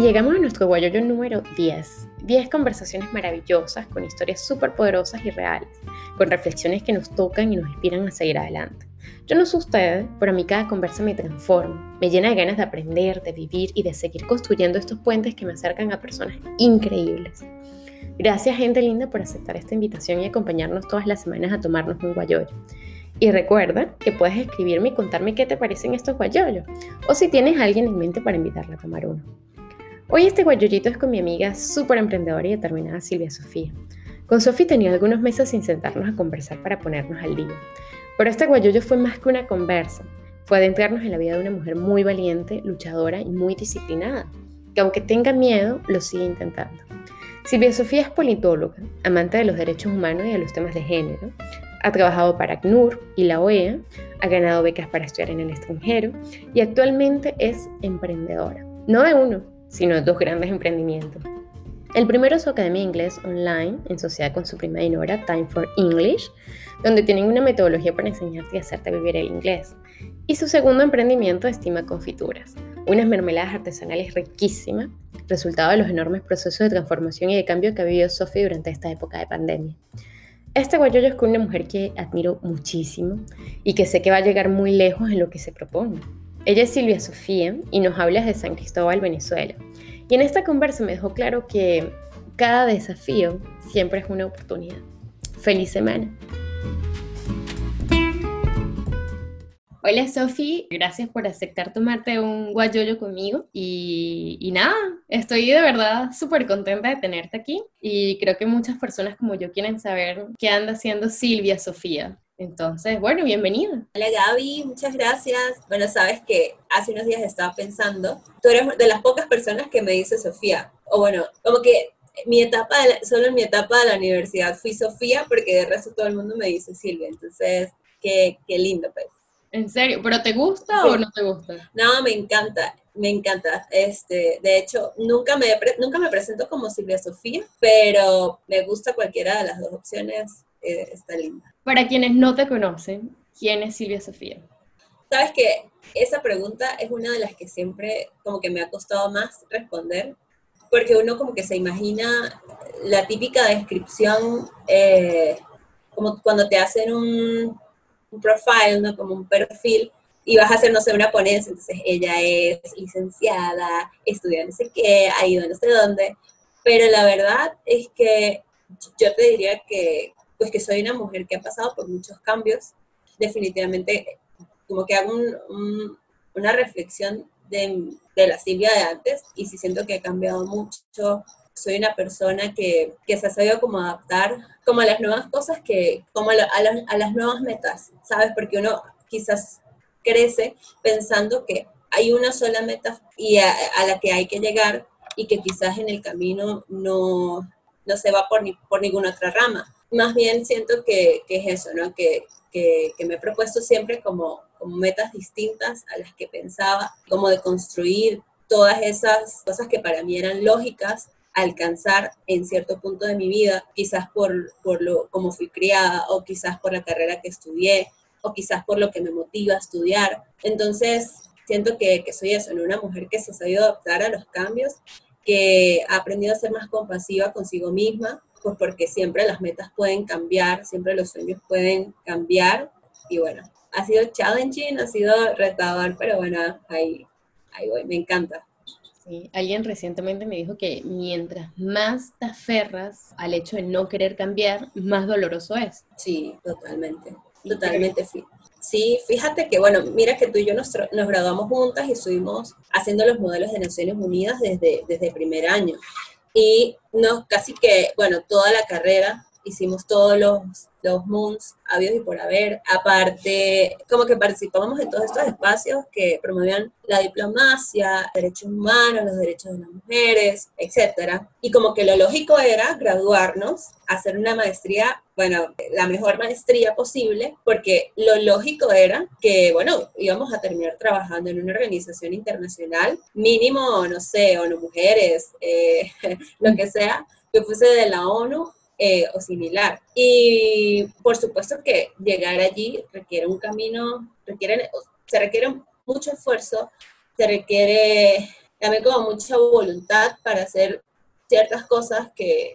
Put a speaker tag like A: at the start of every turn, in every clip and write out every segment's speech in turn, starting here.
A: Y llegamos a nuestro guayoyo número 10. 10 conversaciones maravillosas con historias súper poderosas y reales, con reflexiones que nos tocan y nos inspiran a seguir adelante. Yo no sé ustedes, pero a mí cada conversa me transforma, me llena de ganas de aprender, de vivir y de seguir construyendo estos puentes que me acercan a personas increíbles. Gracias gente linda por aceptar esta invitación y acompañarnos todas las semanas a tomarnos un guayoyo. Y recuerda que puedes escribirme y contarme qué te parecen estos guayoyos, o si tienes a alguien en mente para invitarla a tomar uno. Hoy este guayoyito es con mi amiga súper emprendedora y determinada Silvia Sofía. Con Sofía tenía algunos meses sin sentarnos a conversar para ponernos al día. Pero este guayoyo fue más que una conversa, fue adentrarnos en la vida de una mujer muy valiente, luchadora y muy disciplinada, que aunque tenga miedo, lo sigue intentando. Silvia Sofía es politóloga, amante de los derechos humanos y de los temas de género. Ha trabajado para ACNUR y la OEA, ha ganado becas para estudiar en el extranjero y actualmente es emprendedora. No de uno, sino dos grandes emprendimientos. El primero es su academia de inglés online, en sociedad con su prima y Nora, Time for English, donde tienen una metodología para enseñarte y hacerte vivir el inglés. Y su segundo emprendimiento, Estima Confituras, unas mermeladas artesanales riquísimas, resultado de los enormes procesos de transformación y de cambio que ha vivido Sophie durante esta época de pandemia. Este guayoyo es con una mujer que admiro muchísimo y que sé que va a llegar muy lejos en lo que se propone. Ella es Silvia Sofía y nos habla de San Cristóbal, Venezuela. Y en esta conversa me dejó claro que cada desafío siempre es una oportunidad. Feliz semana. Hola Sofi, gracias por aceptar tomarte un guayoyo conmigo y, y nada, estoy de verdad súper contenta de tenerte aquí y creo que muchas personas como yo quieren saber qué anda haciendo Silvia Sofía. Entonces, bueno, bienvenida.
B: Hola Gaby, muchas gracias. Bueno, sabes que hace unos días estaba pensando, tú eres de las pocas personas que me dice Sofía, o bueno, como que mi etapa, solo en mi etapa de la universidad fui Sofía, porque de resto todo el mundo me dice Silvia, entonces, qué, qué lindo pues.
A: ¿En serio? ¿Pero te gusta o no te gusta?
B: No, me encanta, me encanta. Este, de hecho, nunca me, nunca me presento como Silvia Sofía, pero me gusta cualquiera de las dos opciones, eh, está linda.
A: Para quienes no te conocen, ¿quién es Silvia Sofía?
B: Sabes que esa pregunta es una de las que siempre como que me ha costado más responder, porque uno como que se imagina la típica descripción, eh, como cuando te hacen un, un profile, ¿no? como un perfil, y vas a hacer, no sé, una ponencia, entonces ella es licenciada, estudia no sé qué, ha ido no sé dónde, pero la verdad es que yo te diría que pues que soy una mujer que ha pasado por muchos cambios, definitivamente como que hago una reflexión de, la Silvia de antes y sí siento que he cambiado mucho. Soy una persona que, que se ha sabido como adaptar como a las nuevas cosas, que, como a, a, las nuevas metas, ¿sabes? Porque uno quizás crece pensando que hay una sola meta y a, la que hay que llegar y que quizás en el camino no, no se va por, ni, por ninguna otra rama más bien siento que, que es eso, ¿no? Que, que, que, me he propuesto siempre como, como metas distintas a las que pensaba, como de construir todas esas cosas que para mí eran lógicas alcanzar en cierto punto de mi vida, quizás por, por lo como fui criada o quizás por la carrera que estudié o quizás por lo que me motiva a estudiar. Entonces, siento que, que soy eso, ¿no? una mujer que se ha sabido adaptar a los cambios, que ha aprendido a ser más compasiva consigo misma, pues porque siempre las metas pueden cambiar, siempre los sueños pueden cambiar y bueno, ha sido challenging, ha sido retador, pero bueno, ahí, ahí voy, me encanta.
A: Sí, alguien recientemente me dijo que mientras más te aferras al hecho de no querer cambiar, más doloroso es.
B: Sí, totalmente, totalmente. Sí. Sí, fíjate que, bueno, mira que tú y yo nos, nos, graduamos juntas y estuvimos haciendo los modelos de Naciones Unidas desde, desde el primer año y no, casi que, bueno, toda la carrera hicimos todos los, los moons habidos y por haber. Aparte, como que participamos en todos estos espacios que promovían la diplomacia, derechos humanos, los derechos de las mujeres, etc. Y como que lo lógico era graduarnos, hacer una maestría, bueno, la mejor maestría posible, porque lo lógico era que, bueno, íbamos a terminar trabajando en una organización internacional, mínimo, no sé, ONU Mujeres, eh, lo que sea, que fuese de la ONU eh, o similar. Y por supuesto que llegar allí requiere un camino, requiere, se requiere mucho esfuerzo, se requiere también como mucha voluntad para hacer ciertas cosas que,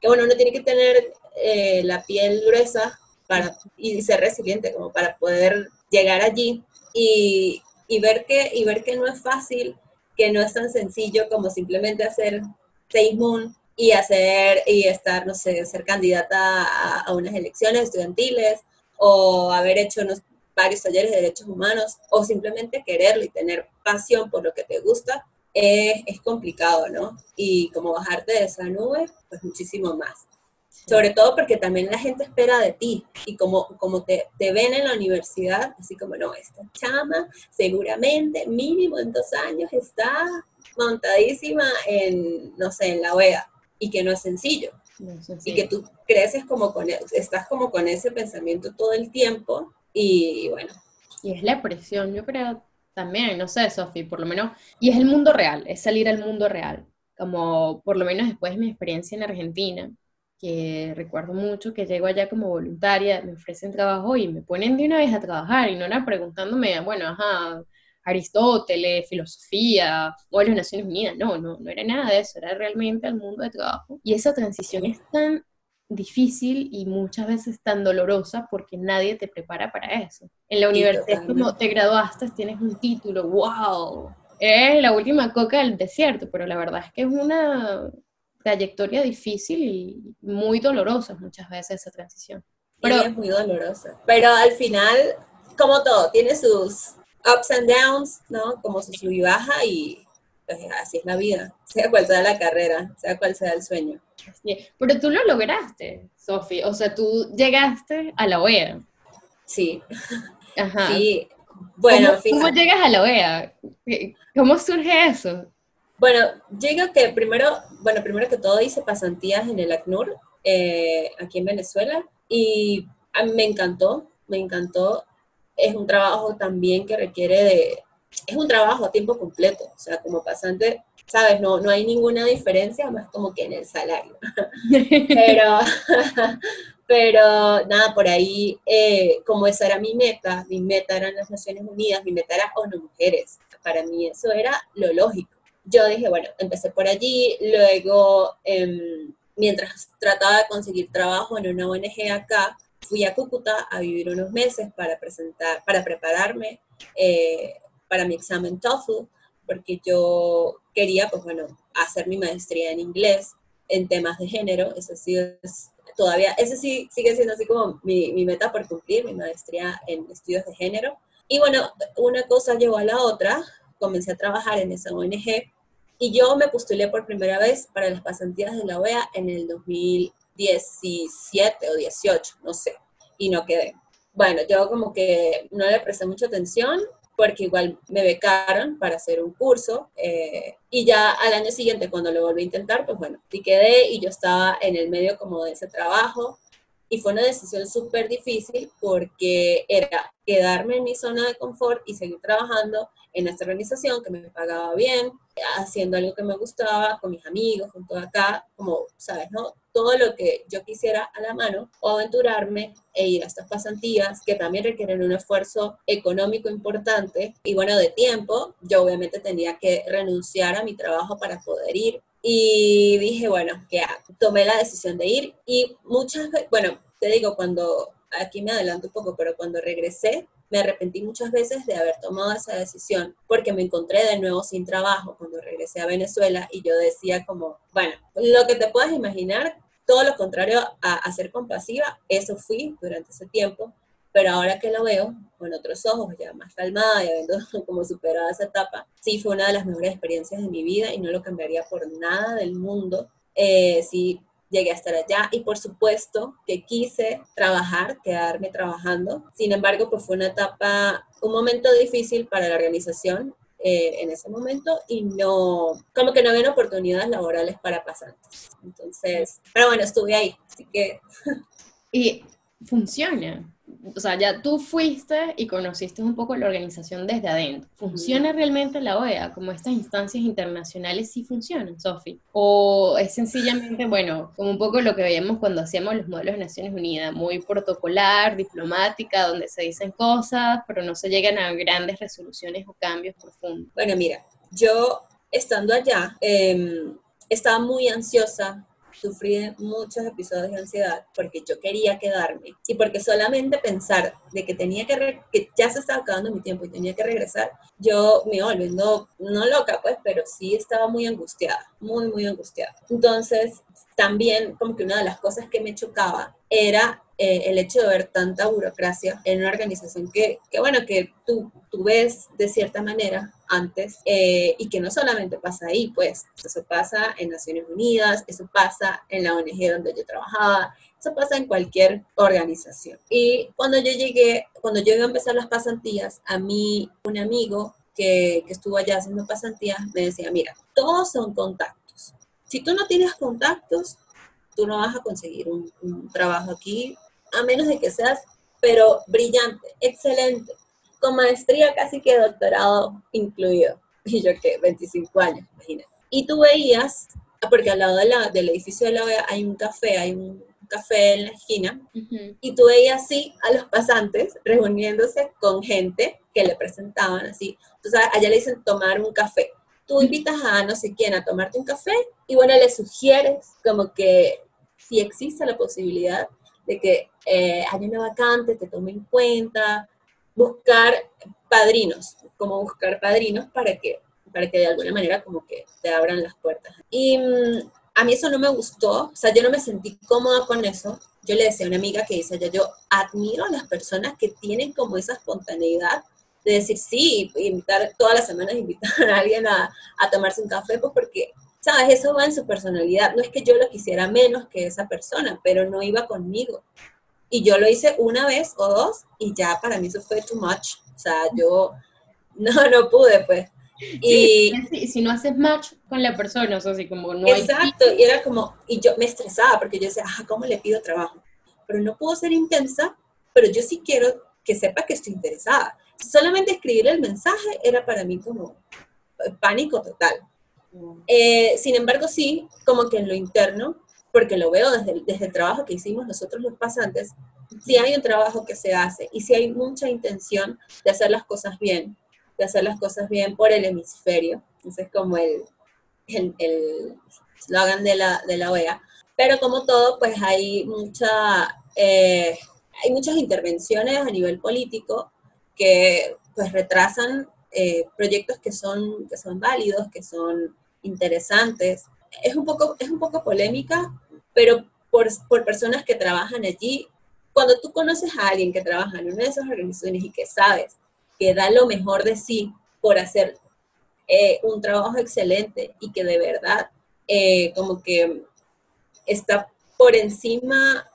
B: que bueno, uno tiene que tener eh, la piel gruesa para, y ser resiliente como para poder llegar allí y, y, ver que, y ver que no es fácil, que no es tan sencillo como simplemente hacer seis moon y hacer y estar, no sé, ser candidata a, a unas elecciones estudiantiles o haber hecho unos, varios talleres de derechos humanos o simplemente quererlo y tener pasión por lo que te gusta, es, es complicado, ¿no? Y como bajarte de esa nube, pues muchísimo más. Sobre todo porque también la gente espera de ti y como, como te, te, ven en la universidad, así como, no, esta chama seguramente mínimo en dos años está montadísima en, no sé, en la OEA y que no es sencillo. No. Y que tú creces como con, estás como con ese pensamiento todo el tiempo y bueno.
A: Y es la presión, yo creo también, no sé, Sofi, por lo menos, y es el mundo real, es salir al mundo real, como por lo menos después de mi experiencia en Argentina, que recuerdo mucho que llego allá como voluntaria, me ofrecen trabajo y me ponen de una vez a trabajar y no era preguntándome, bueno, ajá, Aristóteles, filosofía o las Naciones Unidas, no, no, no era nada de eso, era realmente el mundo de trabajo. Y esa transición es tan difícil y muchas veces tan dolorosa porque nadie te prepara para eso. En la universidad como te graduaste, tienes un título, wow, es la última coca del desierto, pero la verdad es que es una trayectoria difícil y muy dolorosa muchas veces esa transición.
B: Pero, es muy dolorosa. Pero al final, como todo, tiene sus ups and downs, ¿no? Como su sub y baja y pues, así es la vida, sea cual sea la carrera, sea cual sea el sueño.
A: Pero tú lo lograste, Sofi, o sea, tú llegaste a la OEA.
B: Sí. Ajá. Sí. Bueno,
A: ¿Cómo, llegas a la OEA? ¿Cómo surge eso?
B: Bueno, llega que primero, bueno, primero que todo hice pasantías en el ACNUR, eh, aquí en Venezuela, y me encantó, me encantó. Es un trabajo también que requiere de, es un trabajo a tiempo completo, o sea, como pasante, sabes, no, no hay ninguna diferencia más como que en el salario. pero, pero nada, por ahí, eh, como esa era mi meta, mi meta eran las Naciones Unidas, mi meta era ONU Mujeres, para mí eso era lo lógico. Yo dije, bueno, empecé por allí, luego, em, mientras trataba de conseguir trabajo en una ONG acá, fui a Cúcuta a vivir unos meses para presentar, para prepararme eh, para mi examen TOEFL, porque yo quería, pues bueno, hacer mi maestría en inglés en temas de género, eso sí es todavía, ese sí sigue siendo así como mi, mi meta por cumplir, mi maestría en estudios de género. Y bueno, una cosa llevó a la otra, comencé a trabajar en esa ONG y yo me postulé por primera vez para las pasantías de la OEA en el 2017 o 18, no sé, y no quedé. Bueno, yo como que no le presté mucha atención porque igual me becaron para hacer un curso eh, y ya al año siguiente cuando lo volví a intentar, pues bueno, sí quedé y yo estaba en el medio como de ese trabajo y fue una decisión súper difícil porque era quedarme en mi zona de confort y seguir trabajando en esta organización que me pagaba bien, haciendo algo que me gustaba, con mis amigos, con todo acá, como, ¿sabes? No? Todo lo que yo quisiera a la mano, o aventurarme e ir a estas pasantías que también requieren un esfuerzo económico importante y bueno, de tiempo, yo obviamente tenía que renunciar a mi trabajo para poder ir. Y dije, bueno, que tomé la decisión de ir y muchas veces, bueno, te digo, cuando, aquí me adelanto un poco, pero cuando regresé, me arrepentí muchas veces de haber tomado esa decisión porque me encontré de nuevo sin trabajo cuando regresé a Venezuela y yo decía como, bueno, lo que te puedas imaginar, todo lo contrario a ser compasiva, eso fui durante ese tiempo, pero ahora que lo veo con otros ojos, ya más calmada y habiendo como superado esa etapa, sí fue una de las mejores experiencias de mi vida y no lo cambiaría por nada del mundo. Eh, llegué a estar allá y por supuesto que quise trabajar, quedarme trabajando. Sin embargo, pues fue una etapa, un momento difícil para la organización eh, en ese momento y no, como que no había oportunidades laborales para pasantes. Entonces, pero bueno, estuve ahí, así que...
A: Y funciona o sea, ya tú fuiste y conociste un poco la organización desde adentro. ¿Funciona realmente la OEA? Como estas instancias internacionales sí funcionan, Sofi. ¿O es sencillamente, bueno, como un poco lo que veíamos cuando hacíamos los modelos de Naciones Unidas, muy protocolar, diplomática, donde se dicen cosas, pero no se llegan a grandes resoluciones o cambios profundos?
B: Bueno, mira, yo estando allá, em, estaba muy ansiosa, sufrí muchos episodios de ansiedad porque yo quería quedarme y porque solamente pensar de que tenía que, ya se estaba acabando mi tiempo y tenía que regresar, yo me iba volviendo, no loca pues, pero sí estaba muy angustiada, muy, muy angustiada. Entonces, también como que una de las cosas que me chocaba era eh, el hecho de ver tanta burocracia en una organización que, que bueno, que tú, tú, ves de cierta manera antes eh, y que no solamente pasa ahí, pues eso pasa en Naciones Unidas, eso pasa en la ONG donde yo trabajaba, eso pasa en cualquier organización. Y cuando yo llegué, cuando yo iba a empezar las pasantías, a mí un amigo que, que estuvo allá haciendo pasantías me decía, mira, todos son contactos. Si tú no tienes contactos, tú no vas a conseguir un, un trabajo aquí a menos de que seas, pero brillante, excelente, con maestría casi que doctorado incluido. Y yo que 25 años, imagínate. Y tú veías, porque al lado de la, del edificio de la OEA hay un café, hay un café en la esquina, y tú veías así a los pasantes reuniéndose con gente que le presentaban así. Entonces allá le dicen tomar un café. Tú invitas a no sé quién a tomarte un café y bueno, le sugieres como que si existe la posibilidad de que eh, hay una vacante, te tome en cuenta, buscar padrinos, como buscar padrinos para que, para que de alguna manera como que te abran las puertas. Y mm, a mí eso no me gustó, o sea, yo no me sentí cómoda con eso. Yo le decía a una amiga que dice, yo admiro a las personas que tienen como esa espontaneidad de decir sí, invitar todas las semanas, invitar a alguien a, a tomarse un café, pues porque ¿sabes? Eso va en su personalidad. No es que yo lo quisiera menos que esa persona, pero no iba conmigo. Y yo lo hice una vez o dos y ya para mí eso fue too much. O sea, yo no, no pude, pues.
A: Y si no haces match con la persona, o sea, así como no
B: Exacto, y era como, y yo me estresaba porque yo decía, ah, ¿cómo le pido trabajo? Pero no puedo ser intensa, pero yo sí quiero que sepa que estoy interesada. Solamente escribir el mensaje era para mí como pánico total. Eh, sin embargo, sí, como que en lo interno, porque lo veo desde el, desde el trabajo que hicimos nosotros los pasantes, si hay un trabajo que se hace y si hay mucha intención de hacer las cosas bien, de hacer las cosas bien por el hemisferio. Ese es como el slogan el, de, la, de la OEA. Pero como todo, pues hay, mucha, eh, hay muchas intervenciones a nivel político que pues retrasan eh, proyectos que son, que son válidos, que son interesantes. Es un poco, es un poco polémica, pero por, por personas que trabajan allí, cuando tú conoces a alguien que trabaja en una de esas organizaciones y que sabes que da lo mejor de sí por hacer eh, un trabajo excelente y que de verdad eh, como que está por encima,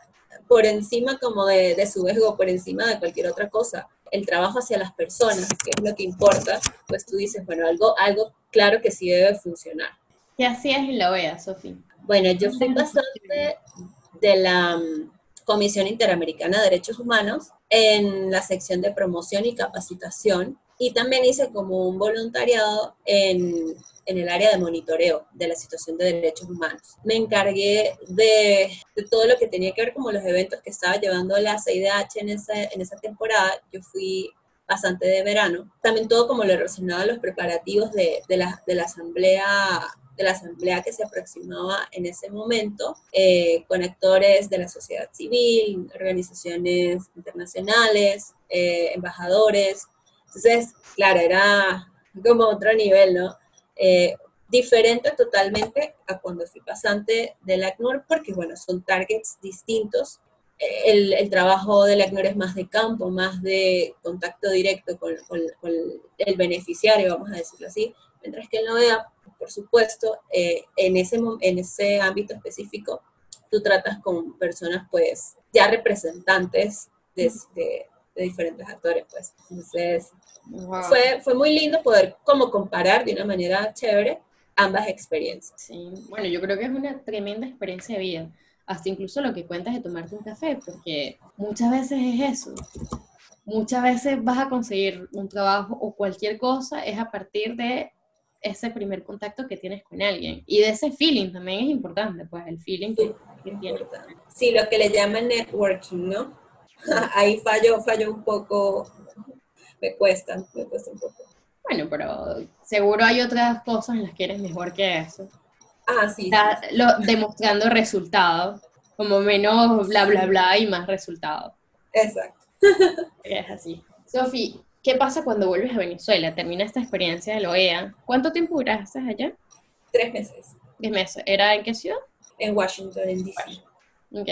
B: por encima como de, de, su ego, por encima de cualquier otra cosa, el trabajo hacia las personas, que es lo que importa, pues tú dices, bueno, algo, algo claro que sí debe funcionar.
A: ¿Qué hacías en la OEA, Sofía?
B: Bueno, yo fui pasante de la mm, Comisión Interamericana de Derechos Humanos en la sección de promoción y capacitación y también hice como un voluntariado en, en, el área de monitoreo de la situación de derechos humanos. Me encargué de, de, todo lo que tenía que ver como los eventos que estaba llevando la CIDH en esa, en esa temporada. Yo fui bastante de verano. También todo como lo relacionado a los preparativos de, de, la, de la asamblea de la asamblea que se aproximaba en ese momento, eh, con actores de la sociedad civil, organizaciones internacionales, eh, embajadores. Entonces, claro, era como otro nivel, ¿no? Eh, diferente totalmente a cuando fui pasante del ACNUR, porque, bueno, son targets distintos el, el, trabajo del ACNUR es más de campo, más de contacto directo con, con, con, el beneficiario, vamos a decirlo así, mientras que en la OEA, por supuesto, eh, en, ese, en ese ámbito específico, tú tratas con personas, pues, ya representantes de, de, de diferentes actores, pues. Entonces, wow. fue, fue muy lindo poder como comparar de una manera chévere ambas experiencias.
A: Sí, bueno, yo creo que es una tremenda experiencia de vida hasta incluso lo que cuentas de tomarte un café, porque muchas veces es eso. Muchas veces vas a conseguir un trabajo o cualquier cosa es a partir de ese primer contacto que tienes con alguien. Y de ese feeling también es importante, pues el feeling que, que tienes.
B: Sí, lo que le llaman networking, ¿no? Ahí fallo, fallo un poco, me cuesta, me cuesta un poco.
A: Bueno, pero seguro hay otras cosas en las que eres mejor que eso.
B: Ah, sí.
A: Está lo- demostrando resultados, como menos bla, bla, bla y más resultados.
B: Exacto.
A: Es así. Sofi, ¿qué pasa cuando vuelves a Venezuela? Termina esta experiencia de la OEA. ¿Cuánto tiempo duraste allá?
B: Tres meses
A: Diez meses. ¿Era en qué ciudad?
B: en Washington, en DC.
A: Ok.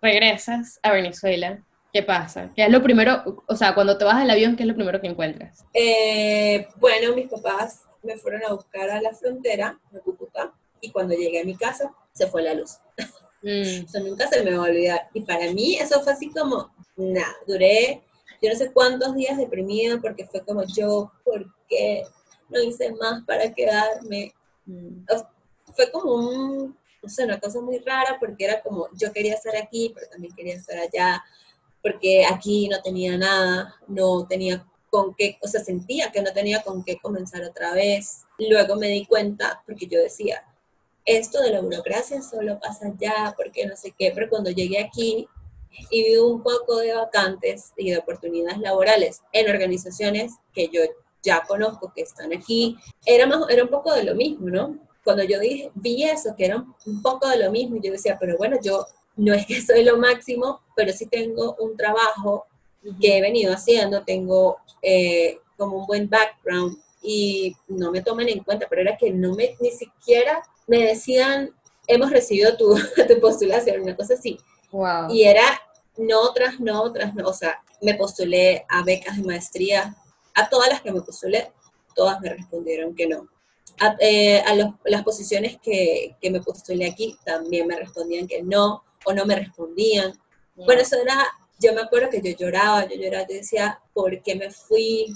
A: Regresas a Venezuela. ¿Qué pasa? ¿Qué es lo primero? O sea, cuando te vas del avión, ¿qué es lo primero que encuentras?
B: Eh, bueno, mis papás me fueron a buscar a la frontera de Cúcuta y cuando llegué a mi casa se fue la luz.
A: Mm,
B: Eso nunca se me va a olvidar. Y para mí eso fue así como, nada, duré yo no sé cuántos días deprimida porque fue como yo, ¿por qué no hice más para quedarme?
A: mm,
B: Fue como un, no sé, una cosa muy rara porque era como yo quería estar aquí, pero también quería estar allá, porque aquí no tenía nada, no tenía con qué, o sea, sentía que no tenía con qué comenzar otra vez. Luego me di cuenta, porque yo decía, esto de la burocracia solo pasa allá, porque no sé qué, pero cuando llegué aquí y vi un poco de vacantes y de oportunidades laborales en organizaciones que yo ya conozco que están aquí, era, más, era un poco de lo mismo, ¿no? Cuando yo dije, vi eso, que era un, poco de lo mismo, yo decía, pero bueno, yo no es que soy lo máximo, pero sí tengo un trabajo que he venido haciendo, tengo eh, como un buen background y no me toman en cuenta, pero era que no me, ni siquiera me decían, hemos recibido tu, tu postulación, una cosa así.
A: Wow.
B: Y era no otras, no otras, no. O sea, me postulé a becas de maestría, a todas las que me postulé, todas me respondieron que no. A, eh, a los- las posiciones que, que me postulé aquí también me respondían que no, o no me respondían. Bueno, eso era, yo me acuerdo que yo lloraba, yo lloraba, yo decía, ¿por qué me fui?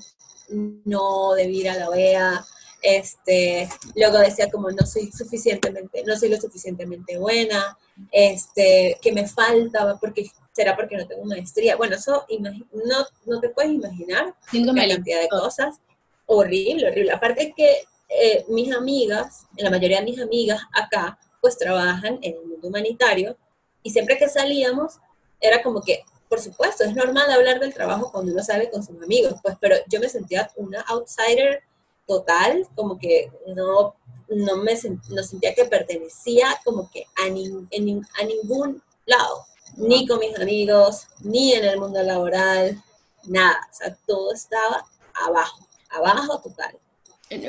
B: No debí ir a la OEA. Este, luego decía como no soy suficientemente, no soy lo suficientemente buena, este, que me falta, porque será porque no tengo maestría. Bueno, eso no, no te puedes imaginar
A: Síndrome
B: la cantidad de cosas. Horrible, horrible. Aparte que eh, mis amigas, la mayoría de mis amigas acá, pues trabajan en el mundo humanitario y siempre que salíamos era como que, por supuesto, es normal hablar del trabajo cuando uno sale con sus amigos, pues, pero yo me sentía una outsider total, como que no, no me sen- no sentía que pertenecía como que a, nin- en a ningún lado, ni con mis amigos, ni en el mundo laboral, nada, o sea, todo estaba abajo, abajo total.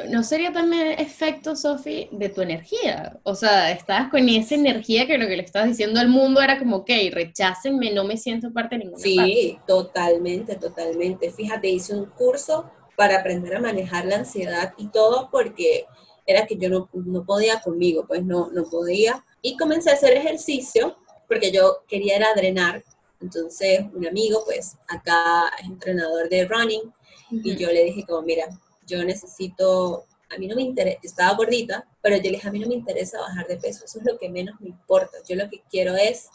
A: ¿No, sería también efecto, Sofi, de tu energía? O sea, estabas con esa energía que lo que le estabas diciendo al mundo era como, ok, rechácenme, no me siento parte de ninguna parte.
B: Sí, totalmente, totalmente. Fíjate, hice un curso para aprender a manejar la ansiedad y todo porque era que yo no, no podía conmigo, pues no, no podía. Y comencé a hacer ejercicio porque yo quería era drenar. Entonces, un amigo, pues acá es entrenador de running y yo le dije como, mira, yo necesito, a mí no me interesa, yo estaba gordita, pero yo le dije, a mí no me interesa bajar de peso, eso es lo que menos me importa. Yo lo que quiero es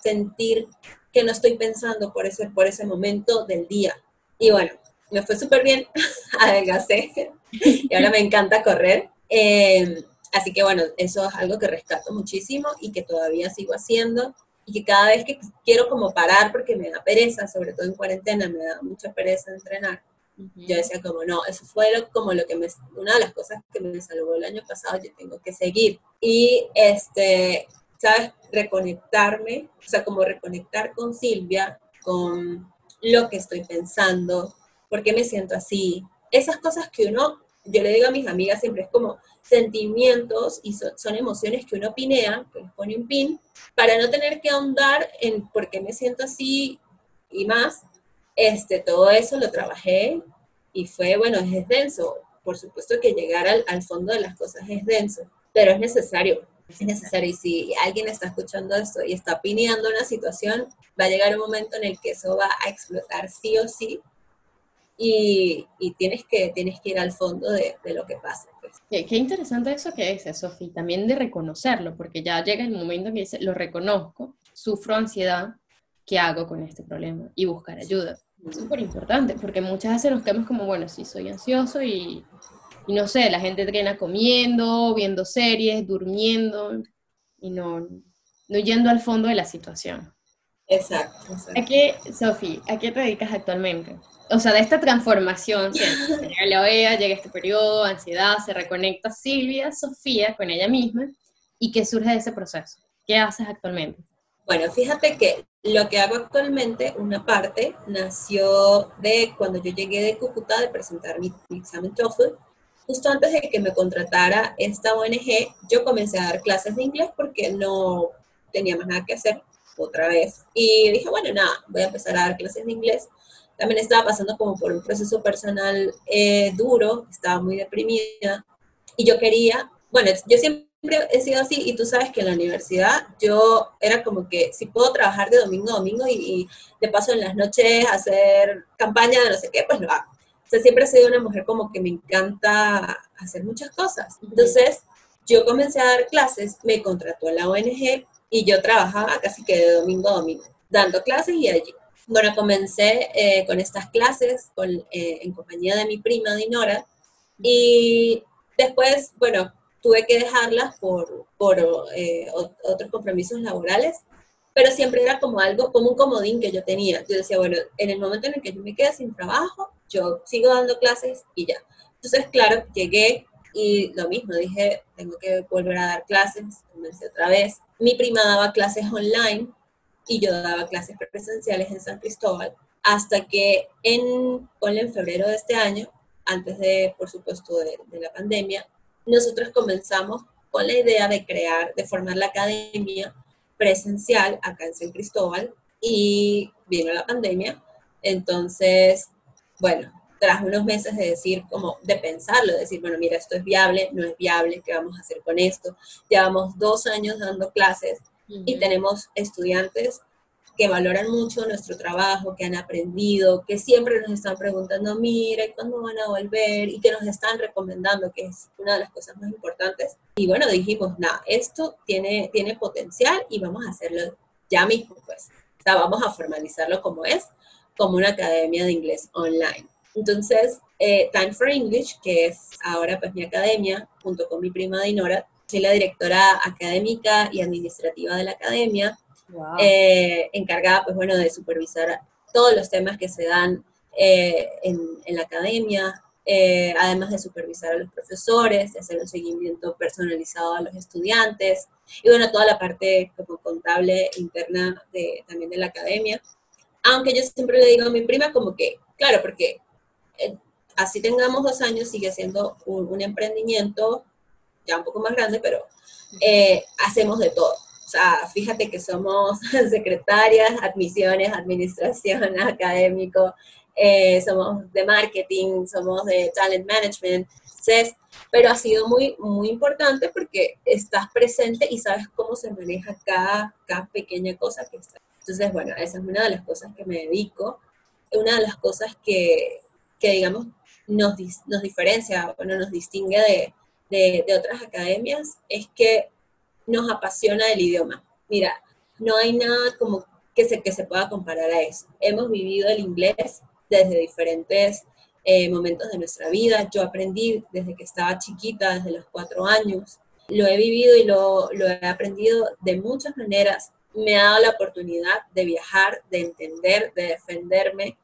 B: sentir que no estoy pensando por ese, por ese momento del día. Y bueno, me fue súper bien, adelgacé y ahora me encanta correr. Eh, así que bueno, eso es algo que rescato muchísimo y que todavía sigo haciendo y que cada vez que quiero como parar porque me da pereza, sobre todo en cuarentena, me da mucha pereza entrenar. Yo decía como no, eso fue lo- como lo que me, una de las cosas que me salvó el año pasado, yo tengo que seguir. Y este, ¿sabes? Reconectarme, o sea, como reconectar con Silvia, con lo que estoy pensando, por qué me siento así. Esas cosas que uno, yo le digo a mis amigas siempre, es como sentimientos y so- son emociones que uno pinea, que les pone un pin, para no tener que ahondar en por qué me siento así y más. Este, todo eso lo trabajé y fue, bueno, es denso. Por supuesto que llegar al, fondo de las cosas es denso, pero es necesario. Es necesario. Y si alguien está escuchando esto y está pineando una situación, va a llegar un momento en el que eso va a explotar sí o sí. Y, y tienes, que, tienes que ir al fondo de, de lo que pasa. pues.
A: Qué, qué interesante eso que dices, Sofi, también de reconocerlo, porque ya llega el momento en que dice, lo reconozco, sufro ansiedad, ¿qué hago con este problema? Y buscar ayuda. Es súper importante, porque muchas veces nos quedamos como, bueno, sí, soy ansioso y, y no sé, la gente entrena comiendo, viendo series, durmiendo, y no, no yendo al fondo de la situación.
B: Exacto.
A: ¿A qué, Sofi, a qué te dedicas actualmente? O sea, de esta transformación, llega la OEA, llega este periodo, ansiedad, se reconecta Silvia, Sofía con ella misma, ¿y qué surge de ese proceso? ¿Qué haces actualmente?
B: Bueno, fíjate que lo que hago actualmente, una parte, nació de cuando yo llegué de Cúcuta de presentar mi, mi examen TOEFL, justo antes de que me contratara esta ONG, yo comencé a dar clases de inglés porque no tenía más nada que hacer otra vez. Y dije, bueno, nada, voy a empezar a dar clases de inglés. También estaba pasando como por un proceso personal eh, duro, estaba muy deprimida y yo quería, bueno, yo siempre he sido así y tú sabes que en la universidad yo era como que si puedo trabajar de domingo a domingo y, de paso en las noches hacer campaña de no sé qué, pues lo hago. O sea, siempre he sido una mujer como que me encanta hacer muchas cosas. Entonces, yo comencé a dar clases, me contrató la ONG y yo trabajaba casi que de domingo a domingo, dando clases y allí. Bueno, comencé eh, con estas clases con, eh, en compañía de mi prima Dinora y después, bueno, tuve que dejarlas por, por eh, otros compromisos laborales, pero siempre era como algo, como un comodín que yo tenía. Yo decía, bueno, en el momento en el que yo me quede sin trabajo, yo sigo dando clases y ya. Entonces, claro, llegué y lo mismo, dije, tengo que volver a dar clases, comencé otra vez. Mi prima daba clases online y yo daba clases presenciales en San Cristóbal, hasta que en, en febrero de este año, antes de, por supuesto, de, la pandemia, nosotros comenzamos con la idea de crear, de formar la academia presencial acá en San Cristóbal y vino la pandemia. Entonces, bueno, tras unos meses de decir, como de pensarlo, de decir, bueno, mira, esto es viable, no es viable, ¿qué vamos a hacer con esto? Llevamos dos años dando clases y tenemos estudiantes que valoran mucho nuestro trabajo, que han aprendido, que siempre nos están preguntando, mira, ¿cuándo van a volver? Y que nos están recomendando, que es una de las cosas más importantes. Y bueno, dijimos, nada, esto tiene, tiene potencial y vamos a hacerlo ya mismo, pues. O sea, vamos a formalizarlo como es, como una academia de inglés online. Entonces, eh, Time for English, que es ahora pues mi academia, junto con mi prima Dinora, soy la directora académica y administrativa de la academia, eh, encargada pues bueno de supervisar todos los temas que se dan eh, en, en, la academia, además de supervisar a los profesores, de hacer un seguimiento personalizado a los estudiantes y bueno, toda la parte como contable interna de, también de la academia. Aunque yo siempre le digo a mi prima como que, claro, porque eh, así tengamos dos años, sigue siendo un, emprendimiento ya un poco más grande, pero eh, hacemos de todo. O sea, fíjate que somos secretarias, admisiones, administración, académico, eh, somos de marketing, somos de talent management, pero ha sido muy, muy importante porque estás presente y sabes cómo se maneja cada, cada pequeña cosa que está. Entonces, bueno, esa es una de las cosas que me dedico, una de las cosas que, que digamos, nos, nos diferencia o nos distingue de, de, otras academias es que nos apasiona el idioma. Mira, no hay nada como que se, que se pueda comparar a eso. Hemos vivido el inglés desde diferentes eh, momentos de nuestra vida. Yo aprendí desde que estaba chiquita, desde los cuatro años. Lo he vivido y lo, lo he aprendido de muchas maneras. Me ha dado la oportunidad de viajar, de entender, de defenderme,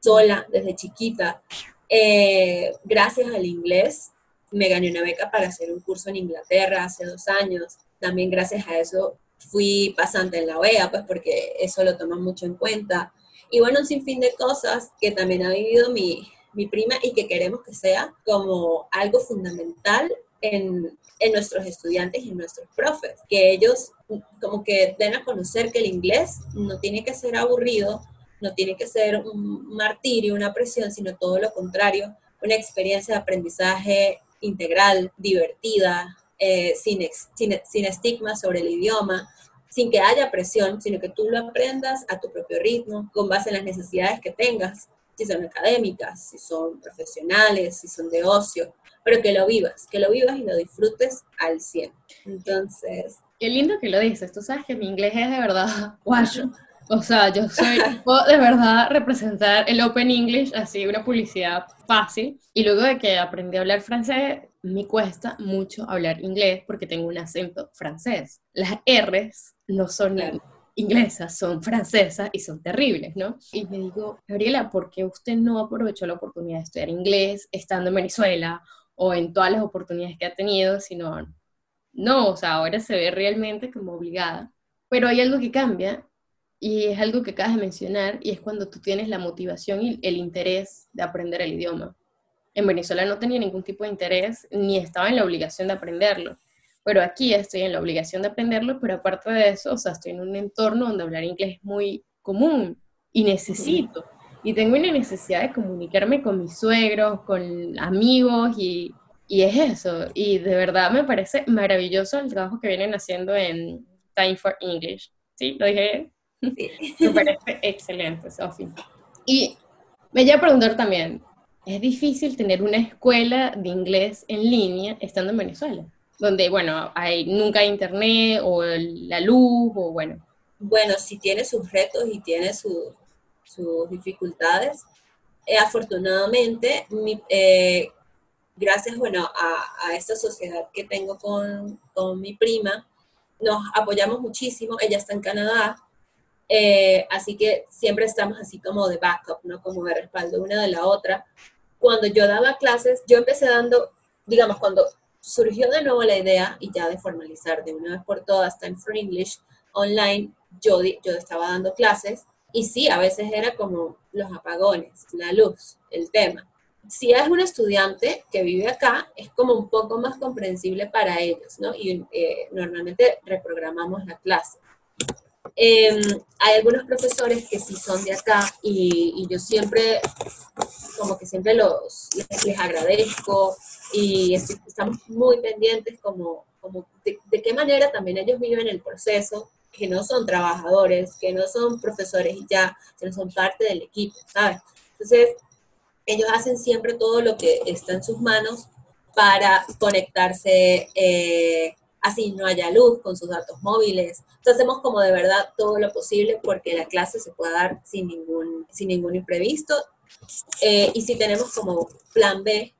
B: sola desde chiquita. Eh, gracias al inglés me gané una beca para hacer un curso en Inglaterra hace dos años. También gracias a eso fui pasante en la OEA, pues porque eso lo toman mucho en cuenta. Y bueno, un sinfín de cosas que también ha vivido mi, mi prima y que queremos que sea como algo fundamental en, en, nuestros estudiantes y en nuestros profes, que ellos como que den a conocer que el inglés no tiene que ser aburrido, no tiene que ser un martirio, una presión, sino todo lo contrario, una experiencia de aprendizaje integral, divertida, eh, sin, sin, sin estigma sobre el idioma, sin que haya presión, sino que tú lo aprendas a tu propio ritmo, con base en las necesidades que tengas, si son académicas, si son profesionales, si son de ocio, pero que lo vivas, que lo vivas y lo disfrutes al 100. Entonces...
A: Qué lindo que lo dices, tú sabes que mi inglés es de verdad guayo. O sea, yo soy, puedo de verdad representar el Open English, así, una publicidad fácil. Y luego de que aprendí a hablar francés, me cuesta mucho hablar inglés porque tengo un acento francés. Las R's no son inglesas, son francesas y son terribles, ¿no? Y me digo, Gabriela, ¿por qué usted no aprovechó la oportunidad de estudiar inglés estando en Venezuela o en todas las oportunidades que ha tenido, sino, no, o sea, ahora se ve realmente como obligada. Pero hay algo que cambia y es algo que acabas de mencionar y es cuando tú tienes la motivación y el interés de aprender el idioma. En Venezuela no tenía ningún tipo de interés ni estaba en la obligación de aprenderlo pero aquí estoy en la obligación de aprenderlo, pero aparte de eso, o sea, estoy en un entorno donde hablar inglés es muy común y necesito. Y tengo una necesidad de comunicarme con mis suegros, con amigos y, y es eso. Y de verdad me parece maravilloso el trabajo que vienen haciendo en Time for English. ¿Sí? ¿Lo dije me parece excelente, Sophie. Y me voy a preguntar también, ¿es difícil tener una escuela de inglés en línea estando en Venezuela? donde, bueno, hay nunca hay internet o la luz o bueno.
B: Bueno, sí tiene sus retos y tiene sus dificultades. Eh, afortunadamente, eh, gracias, bueno, a, esta sociedad que tengo con, con, mi prima, nos apoyamos muchísimo. Ella está en Canadá, eh, así que siempre estamos así como de backup, ¿no? Como de respaldo una de la otra. Cuando yo daba clases, yo empecé dando, digamos, cuando surgió de nuevo la idea, y ya de formalizar de una vez por todas Time for English online, yo, yo estaba dando clases, y sí, a veces era como los apagones, la luz, el tema. Si es un estudiante que vive acá, es como un poco más comprensible para ellos, ¿no? Y eh, normalmente reprogramamos la clase. Em, hay algunos profesores que sí son de acá y, yo siempre, como que siempre los, les, agradezco y estamos muy pendientes como, como de, qué manera también ellos viven el proceso, que no son trabajadores, que no son profesores y ya, sino son parte del equipo, ¿sabes? Entonces, ellos hacen siempre todo lo que está en sus manos para conectarse eh, así no haya luz con sus datos móviles. Entonces hacemos como de verdad todo lo posible porque la clase se pueda dar sin ningún, sin ningún imprevisto. Eh, y si tenemos como plan B,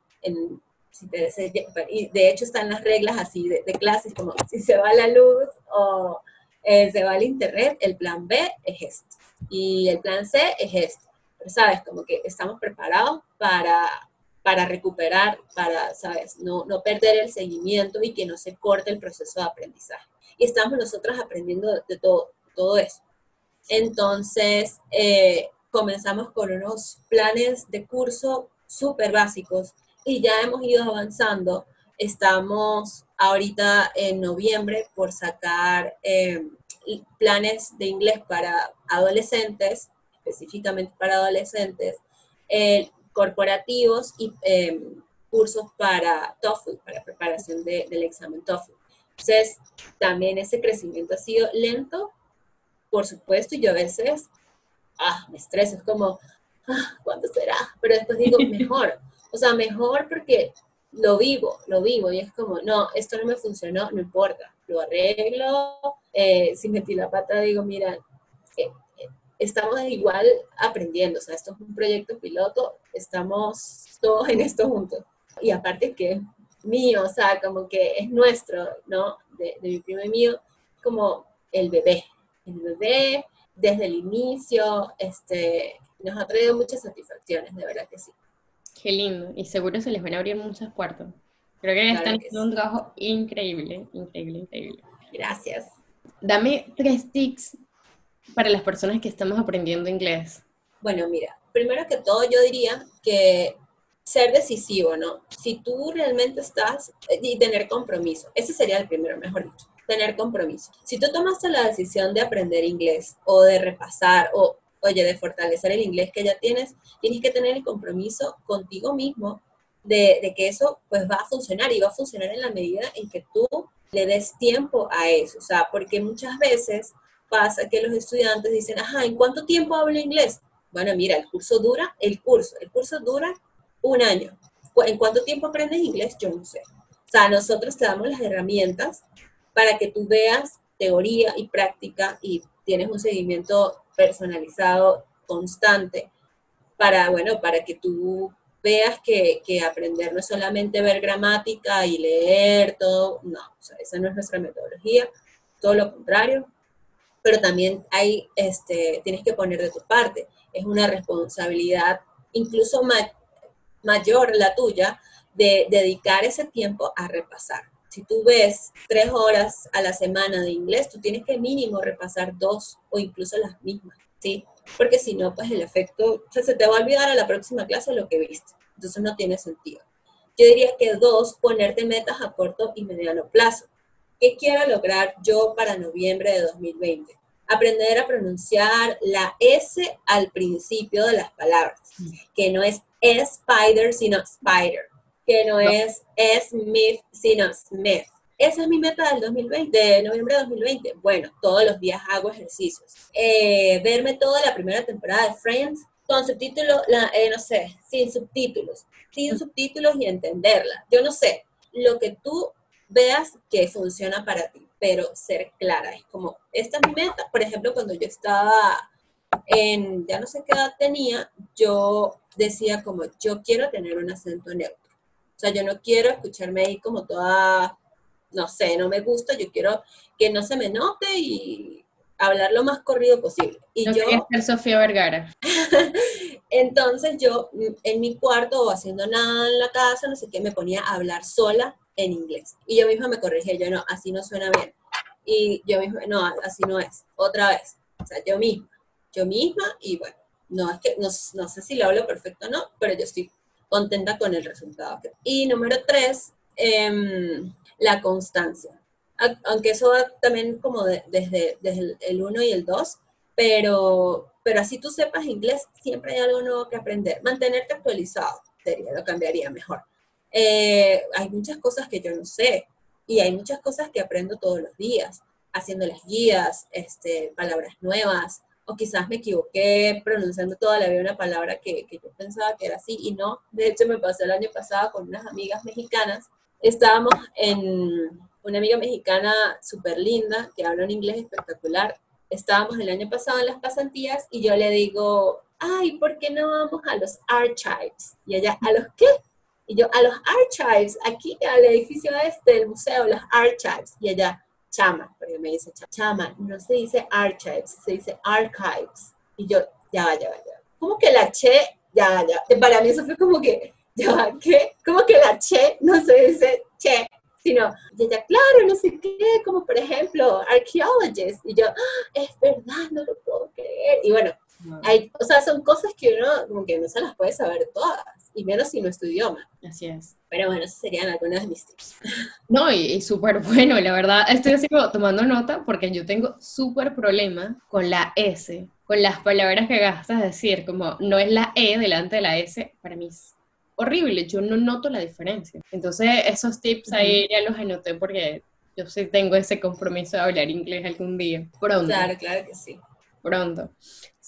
B: de hecho están las reglas así de, clases, como si se va la luz o eh, se va el internet, el plan B es este. Y el plan C es este. Pero sabes, como que estamos preparados para para recuperar, para, ¿sabes? No, no perder el seguimiento y que no se corte el proceso de aprendizaje. Y estamos nosotros aprendiendo de todo, todo eso. Entonces, eh, comenzamos con unos planes de curso súper básicos y ya hemos ido avanzando. Estamos ahorita en noviembre por sacar eh, planes de inglés para adolescentes, específicamente para adolescentes. Eh, corporativos y em, cursos para TOEFL, para preparación del examen TOEFL. Entonces, también ese crecimiento ha sido lento, por supuesto, y yo a veces, ah, me estreso, es como, ah, ¿cuándo será? Pero después digo, mejor, o sea, mejor porque lo vivo, lo vivo, y es como, no, esto no me funcionó, no importa, lo arreglo, eh, si metí la pata, digo, mira, eh, estamos igual aprendiendo, o sea, esto es un proyecto piloto, estamos todos en esto juntos. Y aparte que es mío, o sea, como que es nuestro, ¿no? De, mi primo y mío, como el bebé, el bebé desde el inicio, este, nos ha traído muchas satisfacciones, de verdad que sí.
A: Qué lindo, y seguro se les van a abrir muchas puertas. Creo que están haciendo un trabajo increíble, increíble, increíble.
B: Gracias.
A: Dame tres tips para las personas que estamos aprendiendo inglés?
B: Bueno, mira, primero que todo yo diría que ser decisivo, ¿no? Si tú realmente estás y tener compromiso, ese sería el primero, mejor dicho, tener compromiso. Si tú tomaste la decisión de aprender inglés o de repasar o, oye, de fortalecer el inglés que ya tienes, tienes que tener el compromiso contigo mismo de, de que eso pues va a funcionar y va a funcionar en la medida en que tú le des tiempo a eso, o sea, porque muchas veces pasa que los estudiantes dicen, ajá, ¿en cuánto tiempo hablo inglés? Bueno, mira, el curso dura, el curso, el curso dura un año. ¿En cuánto tiempo aprendes inglés? Yo no sé. O sea, nosotros te damos las herramientas para que tú veas teoría y práctica y tienes un seguimiento personalizado, constante, para, bueno, para que tú veas que, que, aprender no es solamente ver gramática y leer todo, no, o sea, esa no es nuestra metodología, todo lo contrario, pero también hay, este, tienes que poner de tu parte. Es una responsabilidad incluso mayor la tuya de dedicar ese tiempo a repasar. Si tú ves tres horas a la semana de inglés, tú tienes que mínimo repasar dos o incluso las mismas, ¿sí? Porque si no, pues el efecto, se te va a olvidar a la próxima clase lo que viste. Entonces no tiene sentido. Yo diría que dos, ponerte metas a corto y mediano plazo. ¿Qué quiero lograr yo para noviembre de 2020? Aprender a pronunciar la S al principio de las palabras, que no es spider, sino spider, que no, es Smith, sino Smith. Esa es mi meta del 2020, de noviembre de 2020. Bueno, todos los días hago ejercicios. Eh, verme toda la primera temporada de Friends con subtítulos, eh, no sé, sin subtítulos, sin subtítulos y entenderla. Yo no sé, lo que tú veas que funciona para ti, pero ser clara. Es como, esta es mi meta. Por ejemplo, cuando yo estaba en, ya no sé qué edad tenía, yo decía como, yo quiero tener un acento neutro. O sea, yo no quiero escucharme ahí como toda, no sé, no me gusta, yo quiero que no se me note y hablar lo más corrido posible. Y
A: no
B: yo,
A: ser Sofía Vergara.
B: entonces yo en mi cuarto o haciendo nada en la casa, no sé qué, me ponía a hablar sola en inglés. Y yo misma me corrigía, yo no, así no suena bien. Y yo misma, no, así no es. Otra vez. O sea, yo misma. Yo misma y bueno, no es que, no, no sé si lo hablo perfecto o no, pero yo estoy contenta con el resultado. Y número tres, em, la constancia. Aunque eso va también como desde, desde el 1 y el 2, pero, pero así tú sepas inglés, siempre hay algo nuevo que aprender. Mantenerte actualizado, sería, lo cambiaría mejor. Eh, hay muchas cosas que yo no sé y hay muchas cosas que aprendo todos los días, haciendo las guías, este, palabras nuevas, o quizás me equivoqué pronunciando toda la vida una palabra que, que, yo pensaba que era así y no. De hecho, me pasó el año pasado con unas amigas mexicanas. Estábamos en una amiga mexicana súper linda que habla un inglés espectacular. Estábamos el año pasado en las pasantías y yo le digo, ay, ¿por qué no vamos a los archives? Y ella, ¿a los qué? Y yo, a los archives, aquí al edificio este del museo, los archives. Y ella, chama, porque me dice chama, no se dice archives, se dice archives. Y yo, ya va, ya va, ya va. Como que la che, ya, ya. Para mí eso fue como que, ya va, ¿qué? Como que la che no se dice che, sino, y ella, claro, no sé qué, como por ejemplo, archaeologist. Y yo, ah, es verdad, no lo puedo creer. Y bueno, hay, o sea, son cosas que uno como que no se las puede saber todas, y menos si no es tu idioma.
A: Así es.
B: Pero bueno, esas serían algunas de mis tips.
A: No, y, súper bueno, la verdad, estoy así como tomando nota porque yo tengo súper problema con la S, con las palabras que gastas decir, como no es la E delante de la S, para mí es horrible, yo no noto la diferencia. Entonces, esos tips ahí ya los anoté porque yo sí tengo ese compromiso de hablar inglés algún día. Pronto.
B: Claro, claro que sí.
A: Pronto.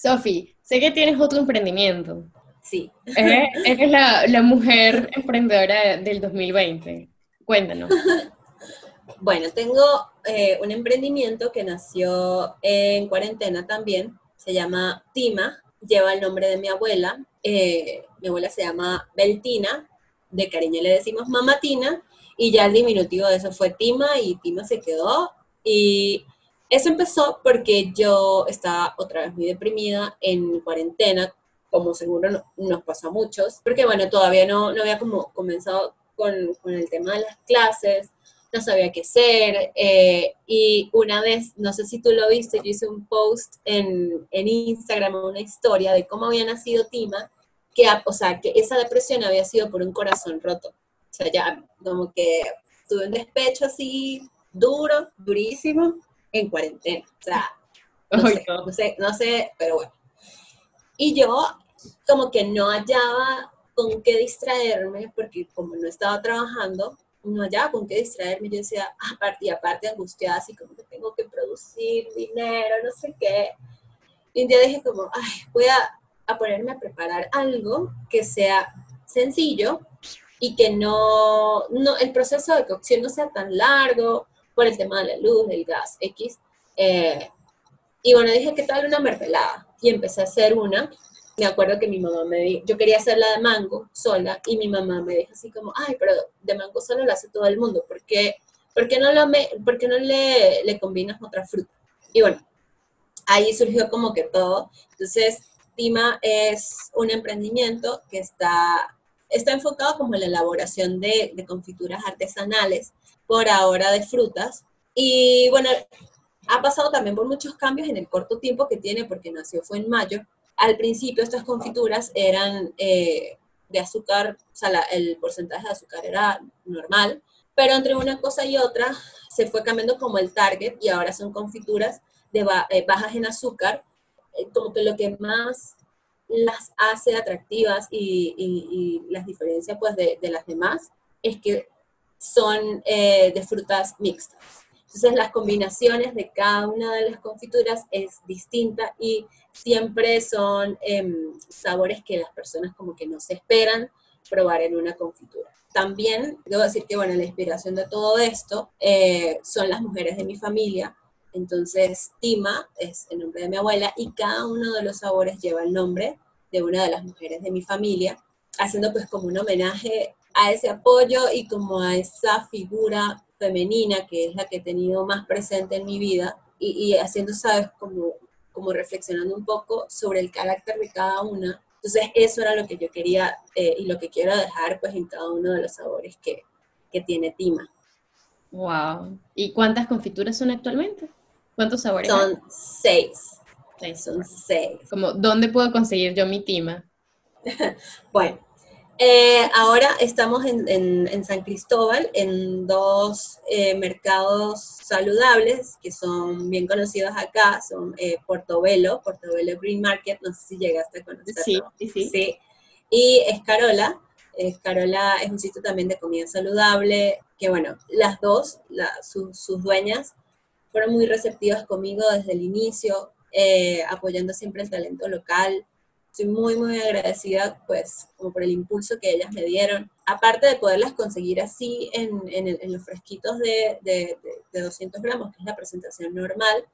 A: Sofi, sé que tienes otro emprendimiento.
B: Sí.
A: Eres, la, mujer emprendedora del 2020. Cuéntanos.
B: Bueno, tengo eh, un emprendimiento que nació en cuarentena también. Se llama Tima. Lleva el nombre de mi abuela. Eh, mi abuela se llama Beltina. De cariño le decimos Mamatina. Y ya el diminutivo de eso fue Tima y Tima se quedó. Y eso empezó porque yo estaba otra vez muy deprimida en cuarentena, como seguro nos pasó a muchos, porque bueno, todavía no, no había como comenzado con, con, el tema de las clases, no sabía qué hacer, eh, y una vez, no sé si tú lo viste, yo hice un post en, en Instagram, una historia de cómo había nacido Tima, que, o sea, que esa depresión había sido por un corazón roto, o sea, ya como que tuve un despecho así duro, durísimo, en cuarentena. O sea, no, sé, no sé, no sé, pero bueno. Y yo como que no hallaba con qué distraerme, porque como no estaba trabajando, no hallaba con qué distraerme. Yo decía, aparte y aparte angustiada, así como que tengo que producir dinero, no sé qué. Y un día dije como, ay, voy a, a ponerme a preparar algo que sea sencillo y que no, no, el proceso de cocción no sea tan largo, por el tema de la luz, del gas, X. Eh, y bueno, dije, ¿qué tal una mermelada? Y empecé a hacer una. Me acuerdo que mi mamá me dijo, yo quería hacerla de mango sola, y mi mamá me dijo así como, ay, pero de mango solo la hace todo el mundo, ¿por qué, ¿por qué no, lo me, por qué no le, le combinas otra fruta? Y bueno, ahí surgió como que todo. Entonces, Tima es un emprendimiento que está, está enfocado como en la elaboración de, de confituras artesanales, por ahora de frutas. Y bueno, ha pasado también por muchos cambios en el corto tiempo que tiene, porque nació fue en mayo. Al principio estas confituras eran eh, de azúcar, o sea, el porcentaje de azúcar era normal, pero entre una cosa y otra se fue cambiando como el target y ahora son confituras de eh, bajas en azúcar, eh, como que lo que más las hace atractivas y, las diferencia pues de, las demás es que son de frutas mixtas. Entonces las combinaciones de cada una de las confituras es distinta y siempre son em, sabores que las personas como que no se esperan probar en una confitura. También debo decir que, bueno, la inspiración de todo esto eh, son las mujeres de mi familia. Entonces, Tima es el nombre de mi abuela y cada uno de los sabores lleva el nombre de una de las mujeres de mi familia, haciendo pues como un homenaje a ese apoyo y como a esa figura femenina, que es la que he tenido más presente en mi vida, y, haciendo, sabes, como, como reflexionando un poco sobre el carácter de cada una. Entonces, eso era lo que yo quería eh, y lo que quiero dejar, pues, en cada uno de los sabores que, que tiene Tima.
A: Wow. ¿Y cuántas confituras son actualmente? ¿Cuántos sabores?
B: Son seis. Son seis.
A: Como, ¿dónde puedo conseguir yo mi Tima?
B: bueno, eh, ahora estamos en, San Cristóbal, en dos eh, mercados saludables que son bien conocidos acá, son eh, Portobelo, Portobelo Green Market, no sé si llegaste a conocerlo.
A: Sí, sí,
B: sí. Y Escarola, Escarola es un sitio también de comida saludable, que bueno, las dos, sus dueñas, fueron muy receptivas conmigo desde el inicio, apoyando siempre el talento local, Estoy muy, muy agradecida, pues, como por el impulso que ellas me dieron. Aparte de poderlas conseguir así en, en, los fresquitos de, de, de, 200 gramos, que es la presentación normal,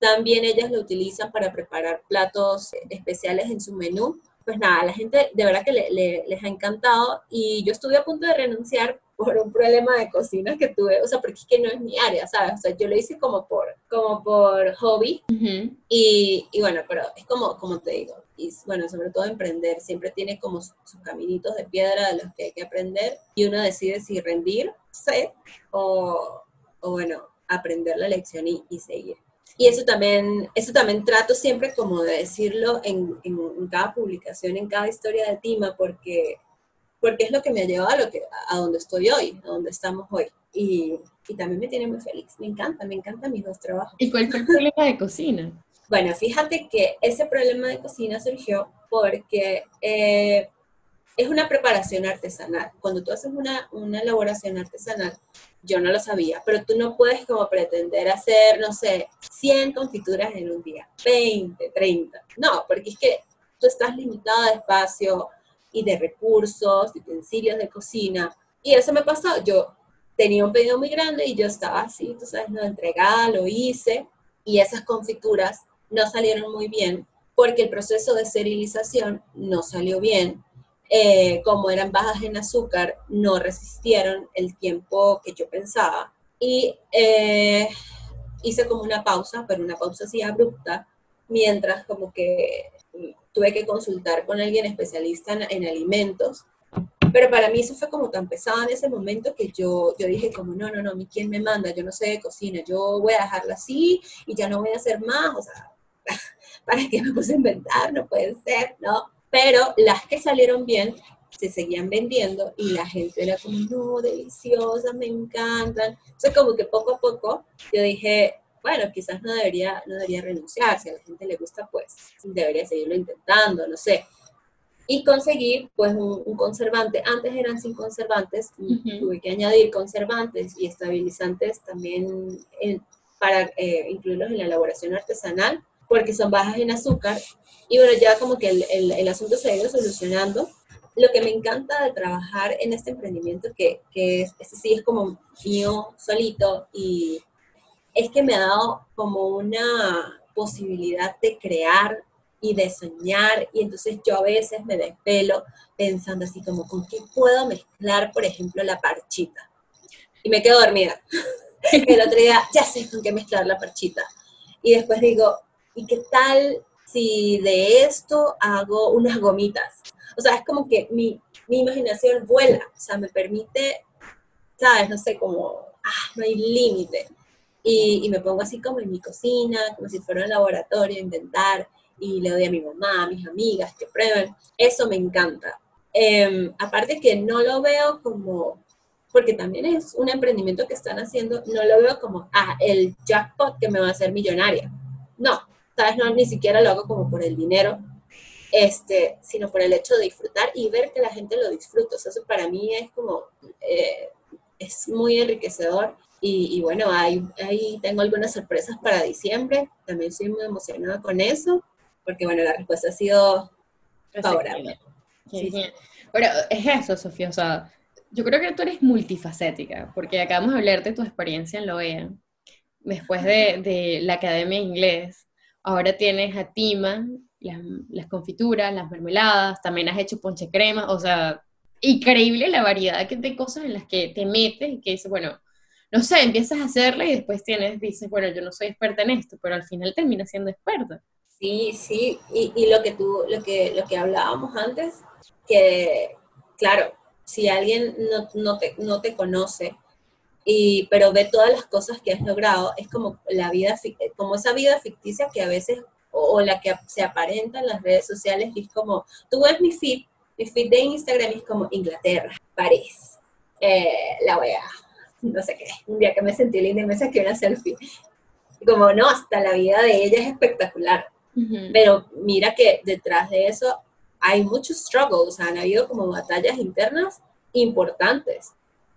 B: también ellas lo utilizan para preparar platos especiales en su menú. Pues nada, la gente de verdad que le, les ha encantado y yo estuve a punto de renunciar por un problema de cocina que tuve, o sea, porque es que no es mi área, ¿sabes? O sea, yo lo hice como por, como por hobby y, y, bueno, pero es como, como te digo, y bueno, sobre todo emprender, siempre tiene como sus, caminitos de piedra de los que hay que aprender y uno decide si rendirse o, o bueno, aprender la lección y, y, seguir. Y eso también, eso también trato siempre como de decirlo en, en, cada publicación, en cada historia de Tima, porque, porque es lo que me ha llevado a, lo que, a donde estoy hoy, a donde estamos hoy. Y, y también me tiene muy feliz, me encanta, me encantan mis dos trabajos.
A: ¿Y cuál fue el problema de cocina?
B: Bueno, fíjate que ese problema de cocina surgió porque eh, es una preparación artesanal. Cuando tú haces una, una elaboración artesanal, yo no lo sabía, pero tú no puedes como pretender hacer, no sé, 100 confituras en un día, 20, 30. No, porque es que tú estás limitada de espacio y de recursos, de utensilios de cocina. Y eso me pasó. Yo tenía un pedido muy grande y yo estaba así, tú sabes, no entregada, lo hice. Y esas confituras no salieron muy bien porque el proceso de esterilización no salió bien. Eh, como eran bajas en azúcar, no resistieron el tiempo que yo pensaba. Y eh, hice como una pausa, pero una pausa así abrupta, mientras como que tuve que consultar con alguien especialista en, alimentos. Pero para mí eso fue como tan pesado en ese momento que yo, yo dije como, no, no, no, ¿mi quién me manda? Yo no sé de cocina, yo voy a dejarla así y ya no voy a hacer más. O sea, ¿para qué me puse a inventar? No puede ser, ¿no? Pero las que salieron bien se seguían vendiendo y la gente era como, no, deliciosas, me encantan. Entonces como que poco a poco yo dije, bueno, quizás no debería, no debería renunciar, si a la gente le gusta, pues debería seguirlo intentando, no sé. Y conseguir pues un, conservante. Antes eran sin conservantes, tuve que añadir conservantes y estabilizantes también para eh, incluirlos en la elaboración artesanal porque son bajas en azúcar. Y bueno, ya como que el, el, asunto se ha ido solucionando. Lo que me encanta de trabajar en este emprendimiento, que, que es, este sí es como mío solito, y es que me ha dado como una posibilidad de crear y de soñar, y entonces yo a veces me despelo pensando así como, ¿con qué puedo mezclar, por ejemplo, la parchita? Y me quedo dormida. El otro día, ya sé con qué mezclar la parchita. Y después digo, ¿y qué tal si de esto hago unas gomitas? O sea, es como que mi, mi imaginación vuela, o sea, me permite, ¿sabes? No sé, como, ah, no hay límite. Y, y, me pongo así como en mi cocina, como si fuera un laboratorio, a inventar, y le doy a mi mamá, a mis amigas que prueben. Eso me encanta. Em, aparte que no lo veo como, porque también es un emprendimiento que están haciendo, no lo veo como, ah, el jackpot que me va a hacer millonaria. No, sabes, no, ni siquiera lo hago como por el dinero, este, sino por el hecho de disfrutar y ver que la gente lo disfruta. O sea, eso para mí es como, eh, es muy enriquecedor. Y, y, bueno, ahí, ahí tengo algunas sorpresas para diciembre. También estoy muy emocionada con eso, porque bueno, la respuesta ha sido favorable.
A: Sí, sí. Pero es eso, Sofía, o sea, yo creo que tú eres multifacética, porque acabamos de hablar de tu experiencia en la OEA, después de, de la Academia de Inglés, ahora tienes a Tima, las, las, confituras, las mermeladas, también has hecho ponche crema, o sea, increíble la variedad de cosas en las que te metes y que dices, bueno, no sé, empiezas a hacerla y después tienes, dices, bueno, yo no soy experta en esto, pero al final terminas siendo experta.
B: Sí, sí, y, lo que tú, lo que, lo que hablábamos antes, que, claro, si alguien no, no, te, no te conoce, y, pero ve todas las cosas que has logrado, es como la vida, como esa vida ficticia que a veces, o, la que se aparenta en las redes sociales, es como, tú ves mi feed, mi feed de Instagram es como Inglaterra, París, eh, la OEA, no sé qué, un día que me sentí linda y me saqué una selfie. como, no, hasta la vida de ella es espectacular. Pero mira que detrás de eso hay muchos struggles, han habido como batallas internas importantes,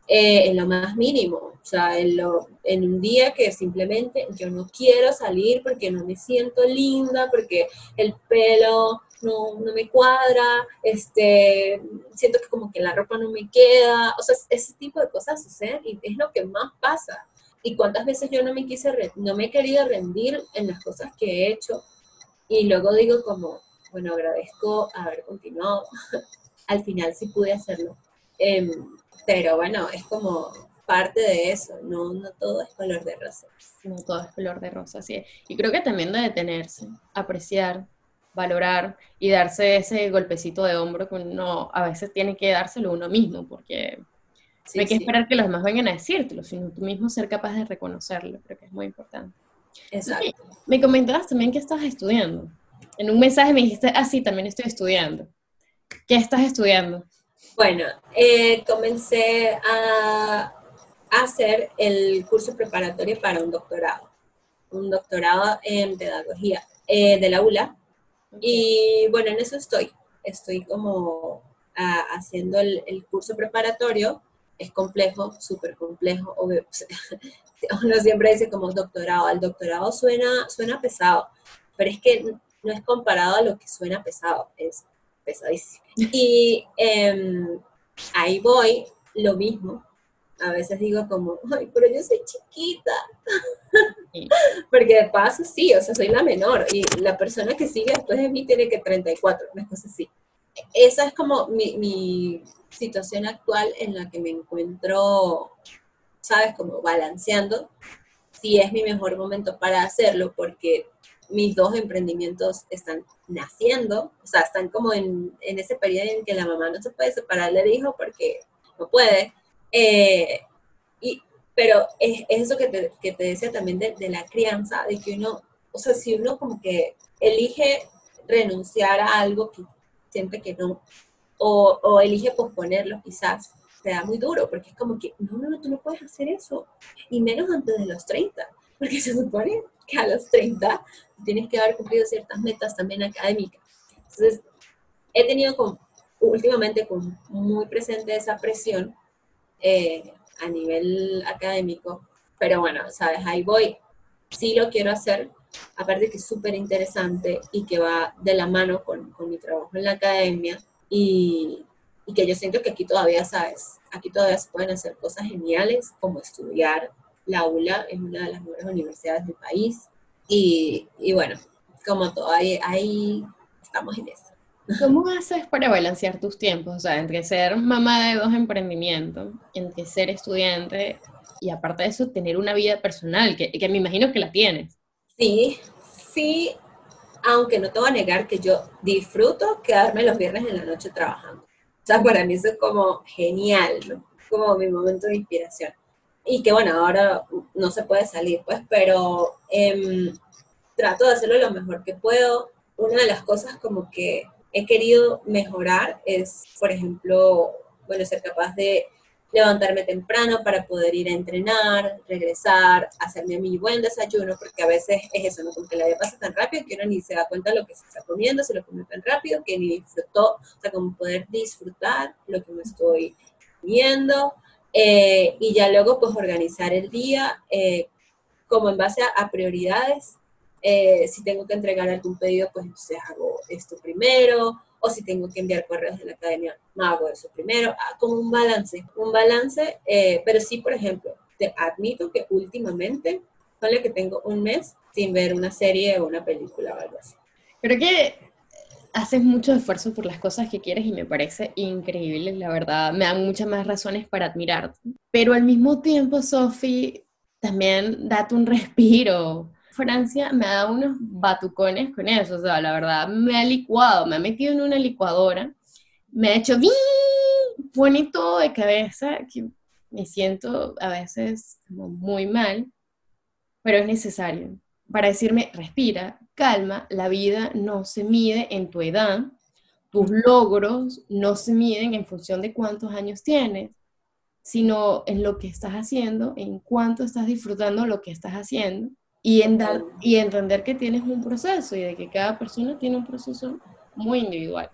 B: eh, en lo más mínimo, o sea, en, lo, en un día que simplemente yo no quiero salir porque no me siento linda, porque el pelo no, no, me cuadra, este, siento que como que la ropa no me queda, o sea, ese tipo de cosas suceden y es lo que más pasa. Y cuántas veces yo no me quise, no me he querido rendir en las cosas que he hecho y luego digo como, bueno, agradezco haber continuado. Al final sí pude hacerlo. Em, pero bueno, es como parte de eso, no, no todo es color de rosa.
A: No todo es color de rosa, sí. Y creo que también de detenerse, apreciar, valorar y darse ese golpecito de hombro que uno a veces tiene que dárselo uno mismo, porque no hay que esperar que los demás vengan a decírtelo, sino tú mismo ser capaz de reconocerlo, creo que es muy importante.
B: Exacto.
A: me comentabas también que estás estudiando en un mensaje me dijiste, ah, sí, también estoy estudiando. ¿Qué estás estudiando?
B: Bueno, eh, comencé a hacer el curso preparatorio para un doctorado, un doctorado en pedagogía eh, de la ULA. Y bueno, en eso estoy. Estoy como ah, haciendo el, curso preparatorio. Es complejo, súper complejo. Uno siempre dice como doctorado. El doctorado suena, suena pesado, pero es que no es comparado a lo que suena pesado, es pesadísimo. Y em, ahí voy, lo mismo. A veces digo como, ay, pero yo soy chiquita. Porque de paso sí, o sea, soy la menor y la persona que sigue después de mí tiene que 34, una cosa así. Esa es como mi, mi situación actual en la que me encuentro, ¿sabes? Como balanceando si es mi mejor momento para hacerlo, porque mis dos emprendimientos están naciendo, o sea, están como en, en, ese periodo en que la mamá no se puede separar del hijo porque no puede. Eh, y, pero es, eso que te, que te, decía también de, de, la crianza, de que uno, o sea, si uno como que elige renunciar a algo que siente que no, o, o elige posponerlo quizás, te da muy duro, porque es como que, no, no, no, tú no puedes hacer eso, y menos antes de los 30, porque se supone que a los 30 tienes que haber cumplido ciertas metas también académicas. Entonces, he tenido últimamente con muy presente esa presión eh, a nivel académico, pero bueno, sabes, ahí voy, sí lo quiero hacer, aparte que es súper interesante y que va de la mano con, con mi trabajo en la academia y, y que yo siento que aquí todavía, sabes, aquí todavía se pueden hacer cosas geniales como estudiar, la ULA es una de las mejores universidades del país y, y bueno, como todo, ahí, ahí estamos en eso.
A: ¿Cómo haces para balancear tus tiempos? O sea, entre ser mamá de dos emprendimientos, entre ser estudiante y aparte de eso, tener una vida personal, que, que me imagino que la tienes.
B: Sí, sí, aunque no te voy a negar que yo disfruto quedarme los viernes en la noche trabajando. O sea, para mí eso es como genial, ¿no? Como mi momento de inspiración. Y que bueno, ahora no se puede salir, pues, pero em, trato de hacerlo lo mejor que puedo. Una de las cosas como que he querido mejorar es, por ejemplo, bueno, ser capaz de levantarme temprano para poder ir a entrenar, regresar, hacerme mi buen desayuno, porque a veces es eso, ¿no? Como que la vida pasa tan rápido que uno ni se da cuenta de lo que se está comiendo, se lo come tan rápido que ni disfrutó, o sea, como poder disfrutar lo que me estoy viendo, eh, y ya luego pues organizar el día eh, como en base a, prioridades. Eh, si tengo que entregar algún pedido, pues entonces hago esto primero, o si tengo que enviar correos de la academia, hago eso primero, ah, como un balance, un balance, eh, pero sí, por ejemplo, te admito que últimamente, solo que tengo un mes sin ver una serie o una película o algo así.
A: Creo que haces mucho esfuerzo por las cosas que quieres y me parece increíble, la verdad, me dan muchas más razones para admirarte. Pero al mismo tiempo, Sofi, también date un respiro Francia me ha dado unos batucones con eso, o sea, la verdad, me ha licuado, me ha metido en una licuadora, me ha hecho pone todo de cabeza, que me siento a veces muy mal, pero es necesario. Para decirme, respira, calma, la vida no se mide en tu edad, tus logros no se miden en función de cuántos años tienes, sino en lo que estás haciendo, en cuánto estás disfrutando lo que estás haciendo y, en dar, y entender que tienes un proceso y de que cada persona tiene un proceso muy individual.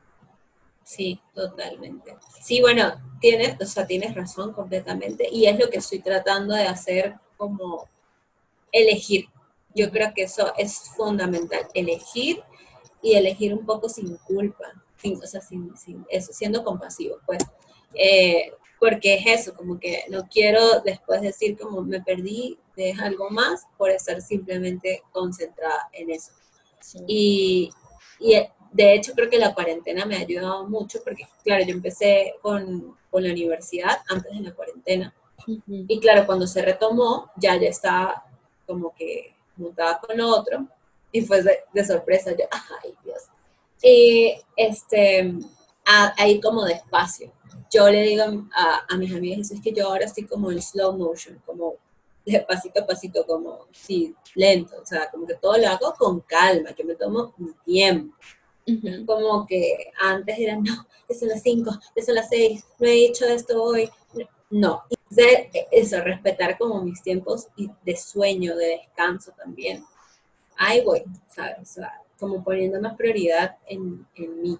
B: Sí, totalmente. Sí, bueno, tienes, o sea, tienes razón completamente y es lo que estoy tratando de hacer como elegir. Yo creo que eso es fundamental, elegir y elegir un poco sin culpa, sin, o sea, sin, sin eso, siendo compasivo, pues. Eh, porque es eso, como que no quiero después decir como me perdí de algo más por estar simplemente concentrada en eso. Y, y, de hecho creo que la cuarentena me ha ayudado mucho porque, claro, yo empecé con, con la universidad antes de la cuarentena. Y claro, cuando se retomó, ya ya estaba como que montada con otro y fue de, sorpresa, yo, ay Dios. Y este, ahí como despacio yo le digo a, a, mis amigas, es que yo ahora estoy como en slow motion, como de pasito a pasito, como, sí, lento, o sea, como que todo lo hago con calma, que me tomo mi tiempo. Como que antes era, no, ya son las 5, ya son las 6, no he hecho esto hoy. No, eso, respetar como mis tiempos de sueño, de descanso también. Ahí voy, ¿sabes? O sea, como poniendo más prioridad en, en mí.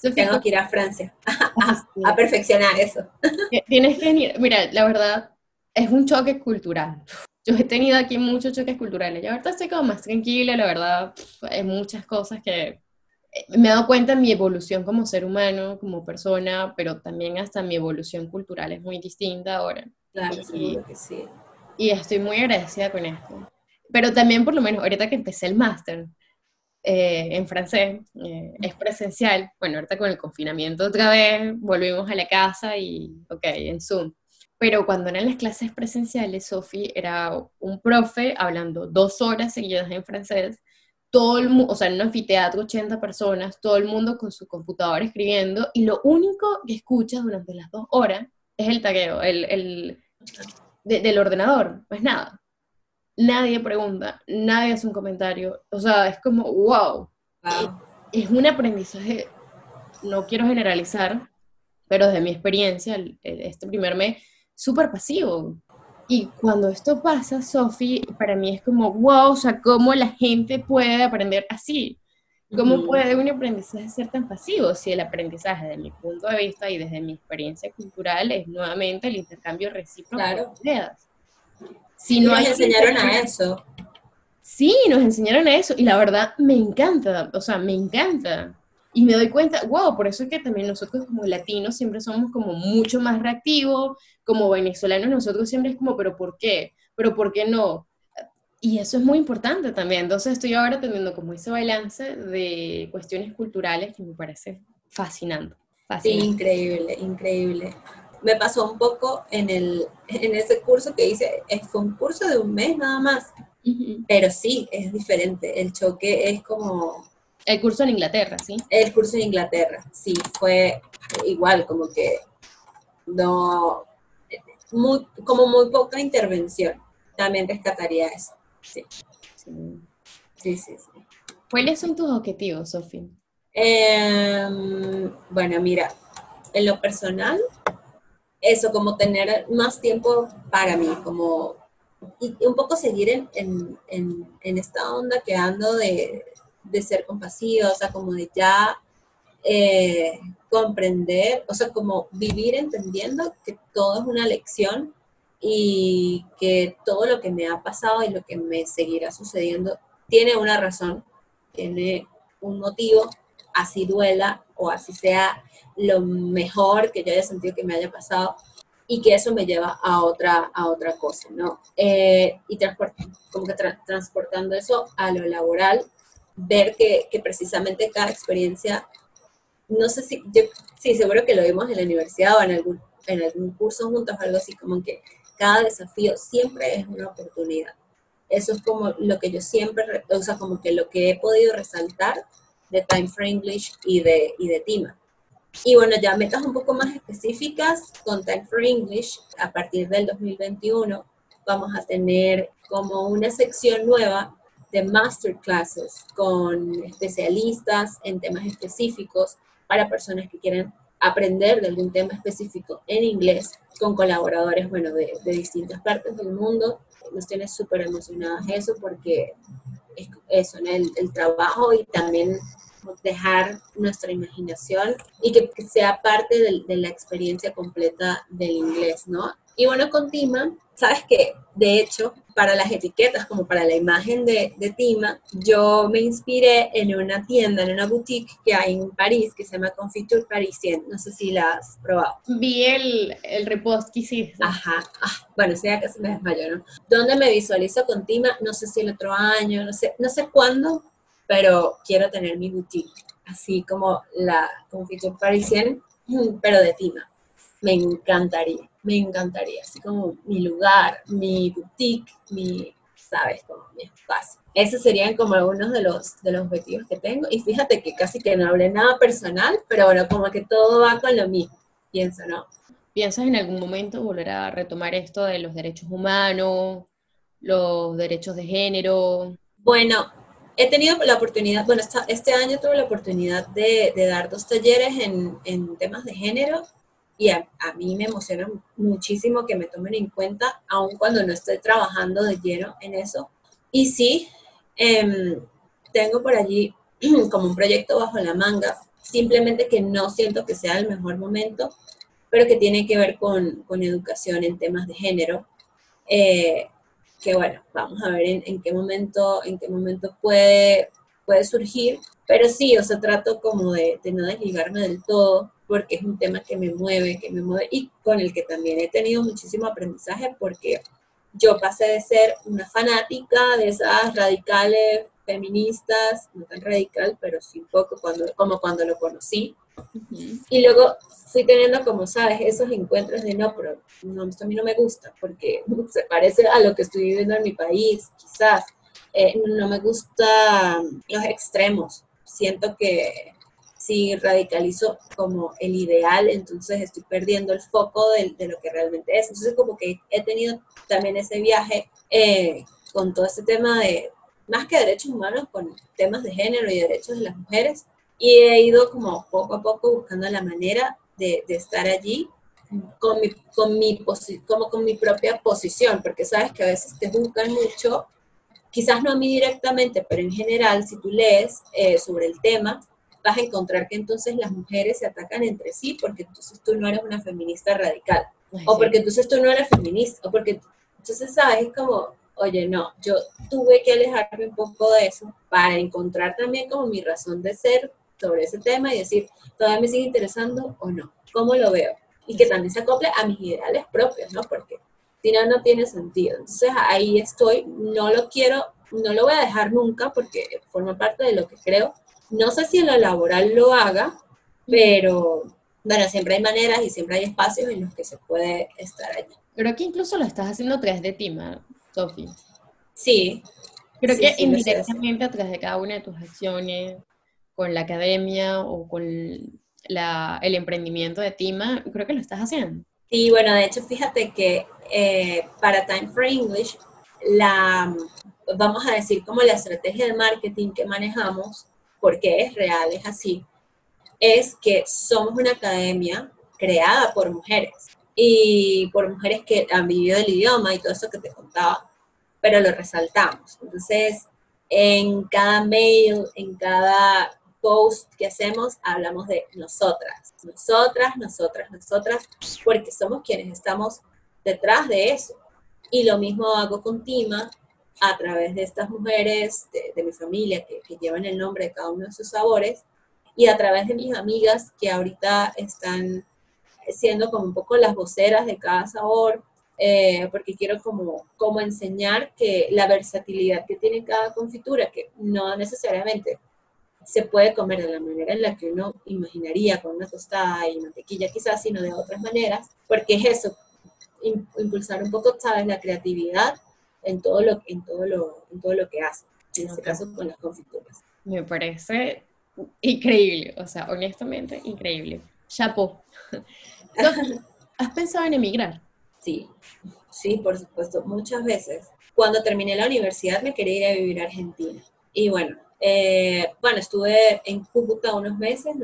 B: Tengo que ir a Francia a, perfeccionar eso.
A: Tienes que ir, mira, la verdad, es un choque cultural. Yo he tenido aquí muchos choques culturales. Yo ahorita estoy como más tranquila, la verdad, hay muchas cosas que eh, me he dado cuenta en mi evolución como ser humano, como persona, pero también hasta mi evolución cultural es muy distinta ahora.
B: Claro, y, que sí.
A: Y estoy muy agradecida con esto. Pero también, por lo menos, ahorita que empecé el máster, eh, en francés, eh, es presencial. Bueno, ahorita con el confinamiento otra vez volvimos a la casa y, ok, en Zoom. Pero cuando eran las clases presenciales, Sofi era un profe hablando dos horas seguidas en francés, todo el o sea, en un anfiteatro, 80 personas, todo el mundo con su computadora escribiendo, y lo único que escuchas durante las dos horas es el tagueo, el, el del ordenador, pues nada nadie pregunta, nadie hace un comentario. O sea, es como, wow. Es un aprendizaje, no quiero generalizar, pero desde mi experiencia, este primer mes, súper pasivo. Y cuando esto pasa, Sofi, para mí es como, wow, o sea, ¿cómo la gente puede aprender así? ¿Cómo puede un aprendizaje ser tan pasivo? Si el aprendizaje, desde mi punto de vista y desde mi experiencia cultural, es nuevamente el intercambio recíproco
B: de
A: ideas.
B: Si no nos enseñaron a eso.
A: Sí, nos enseñaron a eso y la verdad me encanta, o sea, me encanta. Y me doy cuenta, wow, por eso es que también nosotros como latinos siempre somos como mucho más reactivos, como venezolanos nosotros siempre es como, pero ¿por qué? ¿Pero por qué no? Y eso es muy importante también. Entonces estoy ahora teniendo como ese balance de cuestiones culturales que me parece fascinante. fascinante.
B: Sí, increíble, increíble me pasó un poco en, el, en ese curso que hice, fue un curso de un mes nada más, pero sí, es diferente, el choque es como,
A: El curso en Inglaterra, ¿sí?
B: El curso en Inglaterra, sí, fue igual, como que no, muy, como muy poca intervención. También rescataría eso. Sí. Sí, sí, sí.
A: ¿Cuáles son tus objetivos, Sofía?
B: Em, bueno, mira, en lo personal, eso, como tener más tiempo para mí, como y un poco seguir en, en, en, esta onda que ando de, de, ser compasiva, o sea, como de ya eh, comprender, o sea, como vivir entendiendo que todo es una lección y que todo lo que me ha pasado y lo que me seguirá sucediendo tiene una razón, tiene un motivo, así duela o así sea lo mejor que yo haya sentido que me haya pasado y que eso me lleva a otra, a otra cosa, ¿no? Eh, y como que transportando eso a lo laboral, ver que, precisamente cada experiencia, no sé si, yo, sí, seguro que lo vimos en la universidad o en algún, en algún curso juntos, algo así como que cada desafío siempre es una oportunidad. Eso es como lo que yo siempre, o sea, como que lo que he podido resaltar de Time for English y de, y de TIMA. Y bueno, ya metas un poco más específicas con Time for English, a partir del 2021 vamos a tener como una sección nueva de masterclasses con especialistas en temas específicos para personas que quieran aprender de algún tema específico en inglés con colaboradores, bueno, de, de distintas partes del mundo. Nos tiene súper emocionadas eso porque es eso, el, el trabajo y también dejar nuestra imaginación y que, sea parte de, la experiencia completa del inglés, ¿no? Y bueno, con Tima, sabes que de hecho, para las etiquetas, como para la imagen de, de, Tima, yo me inspiré en una tienda, en una boutique que hay en París, que se llama Confiture Parisien. No sé si la has probado.
A: Vi el, el repost que hiciste.
B: Ajá. Ah, bueno, ese ya casi me desmayó, ¿no? ¿Dónde me visualizo con Tima? No sé si el otro año, no sé, no sé cuándo, pero quiero tener mi boutique, así como la Confiture Parisien, pero de Tima. Me encantaría, me encantaría, así como mi lugar, mi boutique, mi, sabes, como mi espacio. Esos serían como algunos de los, de los objetivos que tengo. Y fíjate que casi que no hablé nada personal, pero bueno, como que todo va con lo mismo, pienso, ¿no?
A: ¿Piensas en algún momento volver a retomar esto de los derechos humanos, los derechos de género?
B: Bueno, he tenido la oportunidad, bueno, este año tuve la oportunidad de, dar dos talleres en, temas de género y a, mí me emociona muchísimo que me tomen en cuenta, aun cuando no estoy trabajando de lleno en eso. Y sí, em, tengo por allí como un proyecto bajo la manga, simplemente que no siento que sea el mejor momento, pero que tiene que ver con, educación en temas de género. Eh, que bueno, vamos a ver en, qué momento, en qué momento puede, puede surgir, pero sí, o sea, trato como de, de, no desligarme del todo, porque es un tema que me mueve, que me mueve y con el que también he tenido muchísimo aprendizaje, porque yo pasé de ser una fanática de esas radicales feministas, no tan radical, pero sí un poco cuando, como cuando lo conocí, y luego fui teniendo, como sabes, esos encuentros de no, pero no, esto a mí no me gusta porque se parece a lo que estoy viviendo en mi país, quizás. Eh, no me gustan los extremos. Siento que si radicalizo como el ideal, entonces estoy perdiendo el foco de, de, lo que realmente es. Entonces como que he tenido también ese viaje eh, con todo este tema de, más que derechos humanos, con temas de género y derechos de las mujeres, y he ido como poco a poco buscando la manera de, de estar allí con mi, con mi como con mi propia posición, porque sabes que a veces te juzgan mucho, quizás no a mí directamente, pero en general, si tú lees eh, sobre el tema, vas a encontrar que entonces las mujeres se atacan entre sí porque entonces tú no eres una feminista radical, o porque entonces tú no eres feminista, o porque entonces sabes, es como, oye, no, yo tuve que alejarme un poco de eso para encontrar también como mi razón de ser sobre ese tema y decir, ¿todavía me sigue interesando o no? ¿Cómo lo veo? Y que también se acople a mis ideales propios, ¿no? Porque si no, no tiene sentido. Entonces ahí estoy, no lo quiero, no lo voy a dejar nunca porque forma parte de lo que creo. No sé si en lo laboral lo haga, pero bueno, siempre hay maneras y siempre hay espacios en los que se puede estar allí.
A: Pero aquí incluso lo estás haciendo a través de ti, Sofi.
B: Sí.
A: Creo que indirectamente a través de cada una de tus acciones, con la academia o con el emprendimiento de Tima, creo que lo estás haciendo.
B: Sí, bueno, de hecho, fíjate que eh, para Time for English, la, vamos a decir como la estrategia de marketing que manejamos, porque es real, es así, es que somos una academia creada por mujeres y por mujeres que han vivido el idioma y todo eso que te contaba, pero lo resaltamos. Entonces, en cada mail, en cada post que hacemos, hablamos de nosotras, nosotras, nosotras, nosotras, porque somos quienes estamos detrás de eso. Y lo mismo hago con Tima a través de estas mujeres de, mi familia que, llevan el nombre de cada uno de sus sabores y a través de mis amigas que ahorita están siendo como un poco las voceras de cada sabor, eh, porque quiero como, como enseñar que la versatilidad que tiene cada confitura, que no necesariamente se puede comer de la manera en la que uno imaginaría, con una tostada y mantequilla quizás, sino de otras maneras, porque es eso, impulsar un poco, ¿sabes?, la creatividad en todo lo, en todo lo, en todo lo que hace, en este caso con las confituras.
A: Me parece increíble, o sea, honestamente increíble. Chapo. ¿Has pensado en emigrar?
B: Sí, sí, por supuesto, muchas veces. Cuando terminé la universidad me quería ir a vivir a Argentina. Y bueno, eh, bueno, estuve en Cúcuta unos meses,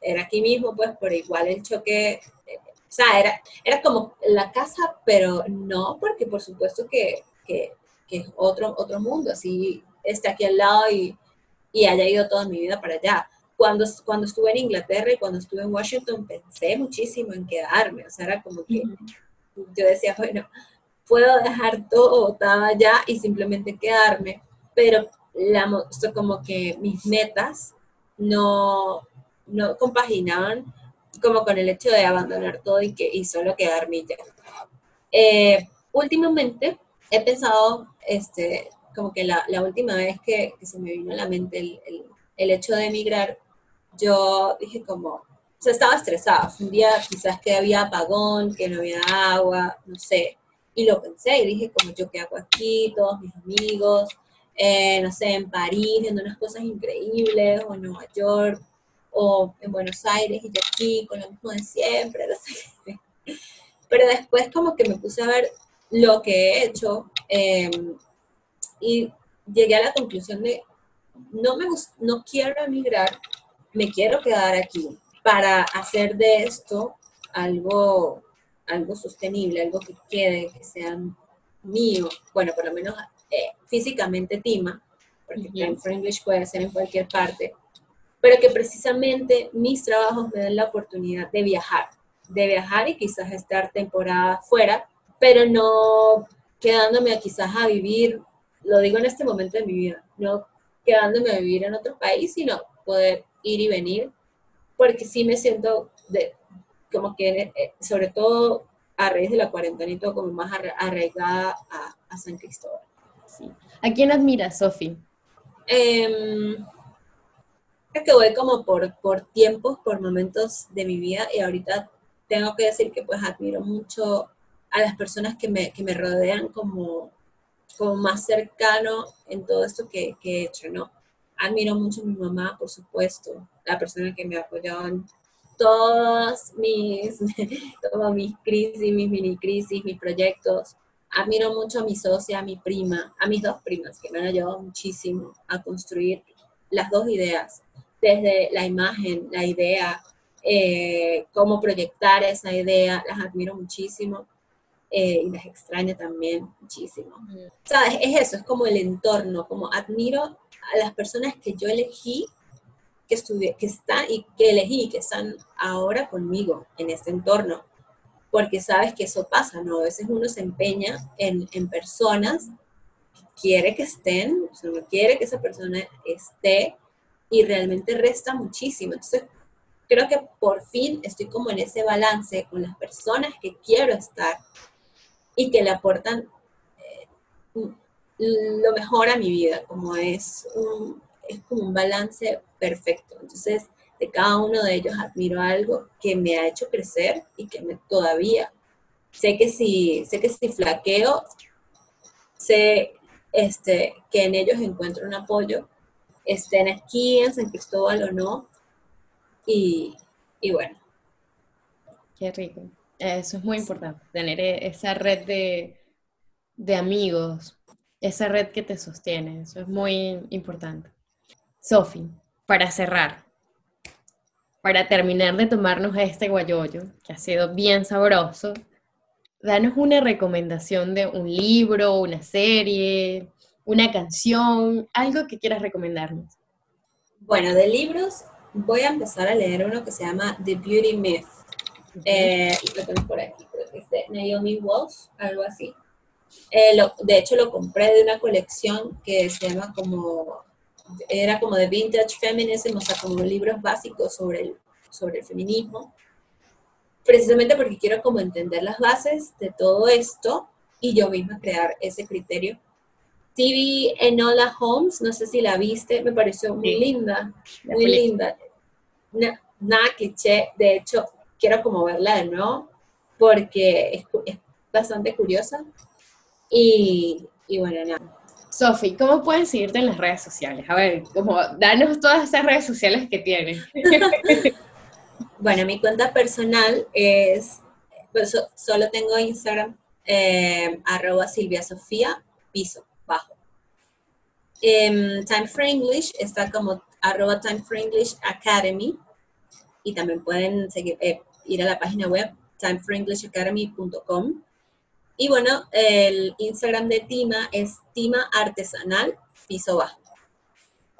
B: era aquí mismo, pues, por igual el choque, eh, o sea, era, era como la casa, pero no, porque por supuesto que, que, es otro, otro mundo, así está aquí al lado y, y haya ido toda mi vida para allá. Cuando, cuando estuve en Inglaterra y cuando estuve en Washington pensé muchísimo en quedarme, o sea, era como que yo decía, bueno, puedo dejar todo botado allá y simplemente quedarme, pero la, como que mis metas no, no compaginaban como con el hecho de abandonar todo y, que, y solo quedarme ya. Eh, últimamente he pensado, este, como que la, última vez que, se me vino a la mente el, el, el, hecho de emigrar, yo dije como, o sea, estaba estresada. un día quizás que había apagón, que no había agua, no sé. Y lo pensé y dije como, ¿yo qué hago aquí? Todos mis amigos, eh, no sé, en París, viendo unas cosas increíbles, o en Nueva York, o en Buenos Aires, y yo aquí con lo mismo de siempre, no sé. Pero después como que me puse a ver lo que he hecho em, y llegué a la conclusión de, no, me no quiero emigrar, me quiero quedar aquí. Para hacer de esto algo, algo sostenible, algo que quede, que sea mío, bueno, por lo menos eh, físicamente Tima, porque Time for English puede ser en cualquier parte, pero que precisamente mis trabajos me den la oportunidad de viajar, de viajar y quizás estar temporada fuera, pero no quedándome quizás a vivir, lo digo en este momento de mi vida, no quedándome a vivir en otro país, sino poder ir y venir, porque sí me siento de, como que, eh, sobre todo a raíz de la cuarentena y todo, como más arraigada a, a San Cristóbal.
A: ¿A quién admiras, Sofi?
B: Eh, es que voy como por, por tiempos, por momentos de mi vida y ahorita tengo que decir que pues admiro mucho a las personas que me, que me rodean como, como más cercano en todo esto que, que, he hecho, ¿no? Admiro mucho a mi mamá, por supuesto, la persona que me ha apoyado en todas mis, todas mis crisis, mis mini crisis, mis proyectos, admiro mucho a mi socia, a mi prima, a mis dos primas, que me han ayudado muchísimo a construir las dos ideas, desde la imagen, la idea, eh, cómo proyectar esa idea, las admiro muchísimo eh, y las extraño también muchísimo. ¿Sabes? Es eso, es como el entorno, como admiro a las personas que yo elegí, que, que están y que elegí, que están ahora conmigo en este entorno porque sabes que eso pasa, ¿no? A veces uno se empeña en, en personas que quiere que estén, o sea, no quiere que esa persona esté y realmente resta muchísimo. Entonces, creo que por fin estoy como en ese balance con las personas que quiero estar y que le aportan eh, lo mejor a mi vida, como es un, es como un balance perfecto. Entonces, de cada uno de ellos admiro algo que me ha hecho crecer y que me todavía sé que si sé que si flaqueo sé este que en ellos encuentro un apoyo estén aquí en San Cristóbal o no. Y, y bueno.
A: Qué rico. Eso es muy importante, tener e, esa red de, de amigos, esa red que te sostiene, eso es muy importante. Sofi, para cerrar, para terminar de tomarnos este guayoyo, que ha sido bien sabroso, danos una recomendación de un libro, una serie, una canción, algo que quieras recomendarnos.
B: Bueno, de libros voy a empezar a leer uno que se llama The Beauty Myth. Eh, lo tengo por aquí, creo que es de Naomi Wolf, algo así. Eh, de hecho, lo compré de una colección que se llama como, era como de Vintage Feminism, o sea, como libros básicos sobre el, sobre el feminismo precisamente porque quiero como entender las bases de todo esto y yo misma crear ese criterio. TV Enola Holmes, no sé si la viste, me pareció muy linda, muy linda. Nada cliché, de hecho, quiero como verla de nuevo porque es, bastante curiosa. Y, y bueno, nada.
A: Sofi, ¿cómo puedes seguirte en las redes sociales? A ver, como danos todas esas redes sociales que tienes.
B: Bueno, mi cuenta personal es, pues solo tengo Instagram, eh, arroba Silvia Sofía, piso, bajo. Em, Time for English está como arroba Time for English Academy y también pueden seguir, eh, ir a la página web timeforenglishacademy.com. Y bueno, el Instagram de Tima es Tima Artesanal, piso bajo,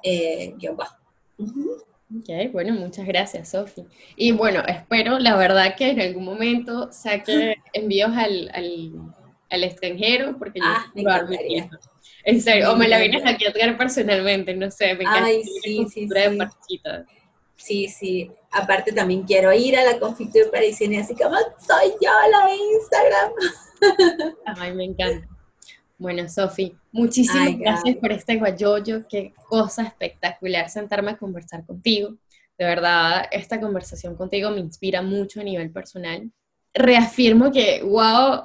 B: eh, guion bajo.
A: Ok, bueno, muchas gracias, Sofi. Y bueno, espero, la verdad, que en algún momento saque envíos al, al, extranjero, porque
B: ah, yo me
A: En serio, o me la vienes aquí a traer personalmente, no sé, me encanta.
B: Ay, sí, sí, sí. Sí, sí. Aparte también quiero ir a la confitura parisina, así como soy yo la de Instagram.
A: Ay, me encanta. Bueno, Sofi, muchísimas gracias por este guayoyo, qué cosa espectacular sentarme a conversar contigo. De verdad, esta conversación contigo me inspira mucho a nivel personal. Reafirmo que, wow,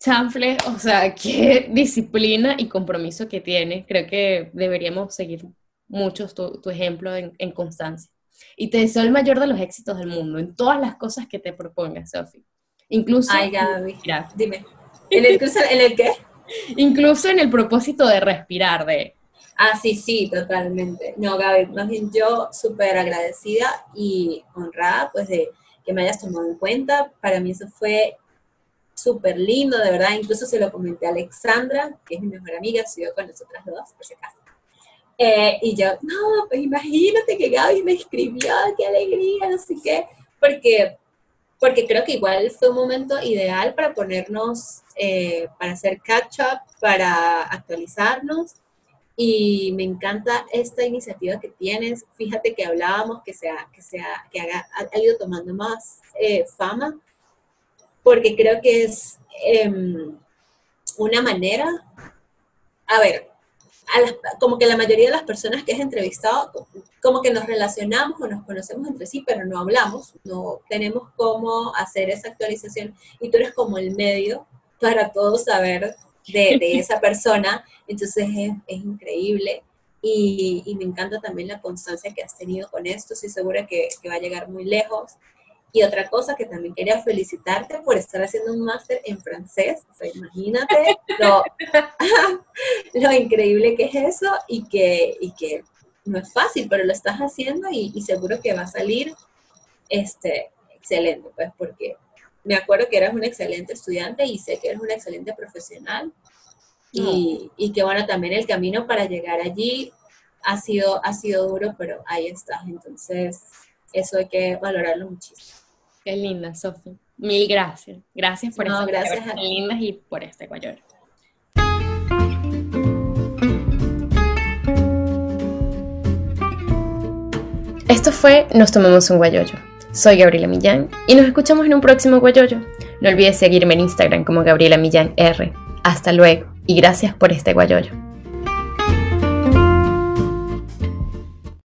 A: chanfle, o sea, qué disciplina y compromiso que tienes. Creo que deberíamos seguir mucho tu, ejemplo en, constancia. Y te deseo el mayor de los éxitos del mundo en todas las cosas que te propongas, Sofi. Incluso.
B: Ay, Gaby, dime. ¿En el, ¿En el qué?
A: Incluso en el propósito de respirar, de...
B: Ah, sí, sí, totalmente. No, Gaby, más bien yo súper agradecida y honrada, pues, de que me hayas tomado en cuenta. Para mí eso fue súper lindo, de verdad. Incluso se lo comenté a Alexandra, que es mi mejor amiga, estudió con nosotras dos, por si acaso. Eh, y yo, no, pues imagínate que Gaby me escribió, qué alegría, no sé qué, porque porque creo que igual fue un momento ideal para ponernos, eh, para hacer catch-up, para actualizarnos. Y me encanta esta iniciativa que tienes. Fíjate que hablábamos que, sea, que, sea, que haga, ha, ido tomando más eh, fama, porque creo que es em, una manera, a ver, como que la mayoría de las personas que has entrevistado, como que nos relacionamos o nos conocemos entre sí, pero no hablamos, no tenemos cómo hacer esa actualización y tú eres como el medio para todos saber de, esa persona, entonces es, es increíble. Y, y, me encanta también la constancia que has tenido con esto, estoy segura que, que va a llegar muy lejos. Y otra cosa que también quería felicitarte por estar haciendo un máster en francés. O sea, imagínate lo, lo, increíble que es eso y que, y que no es fácil, pero lo estás haciendo y, seguro que va a salir este, excelente, pues porque me acuerdo que eras un excelente estudiante y sé que eres un excelente profesional. Y, y, que bueno, también el camino para llegar allí ha sido, ha sido duro, pero ahí estás. Entonces, eso hay que valorarlo muchísimo.
A: Qué linda, Sofi. Mil gracias. Gracias por
B: no, gracias tan
A: lindas y por este guayor. Esto fue Nos Tomamos un Guayoyo. Soy Gabriela Millán y nos escuchamos en un próximo Guayoyo. No olvides seguirme en Instagram como Gabriela Millán R. Hasta luego y gracias por este Guayoyo.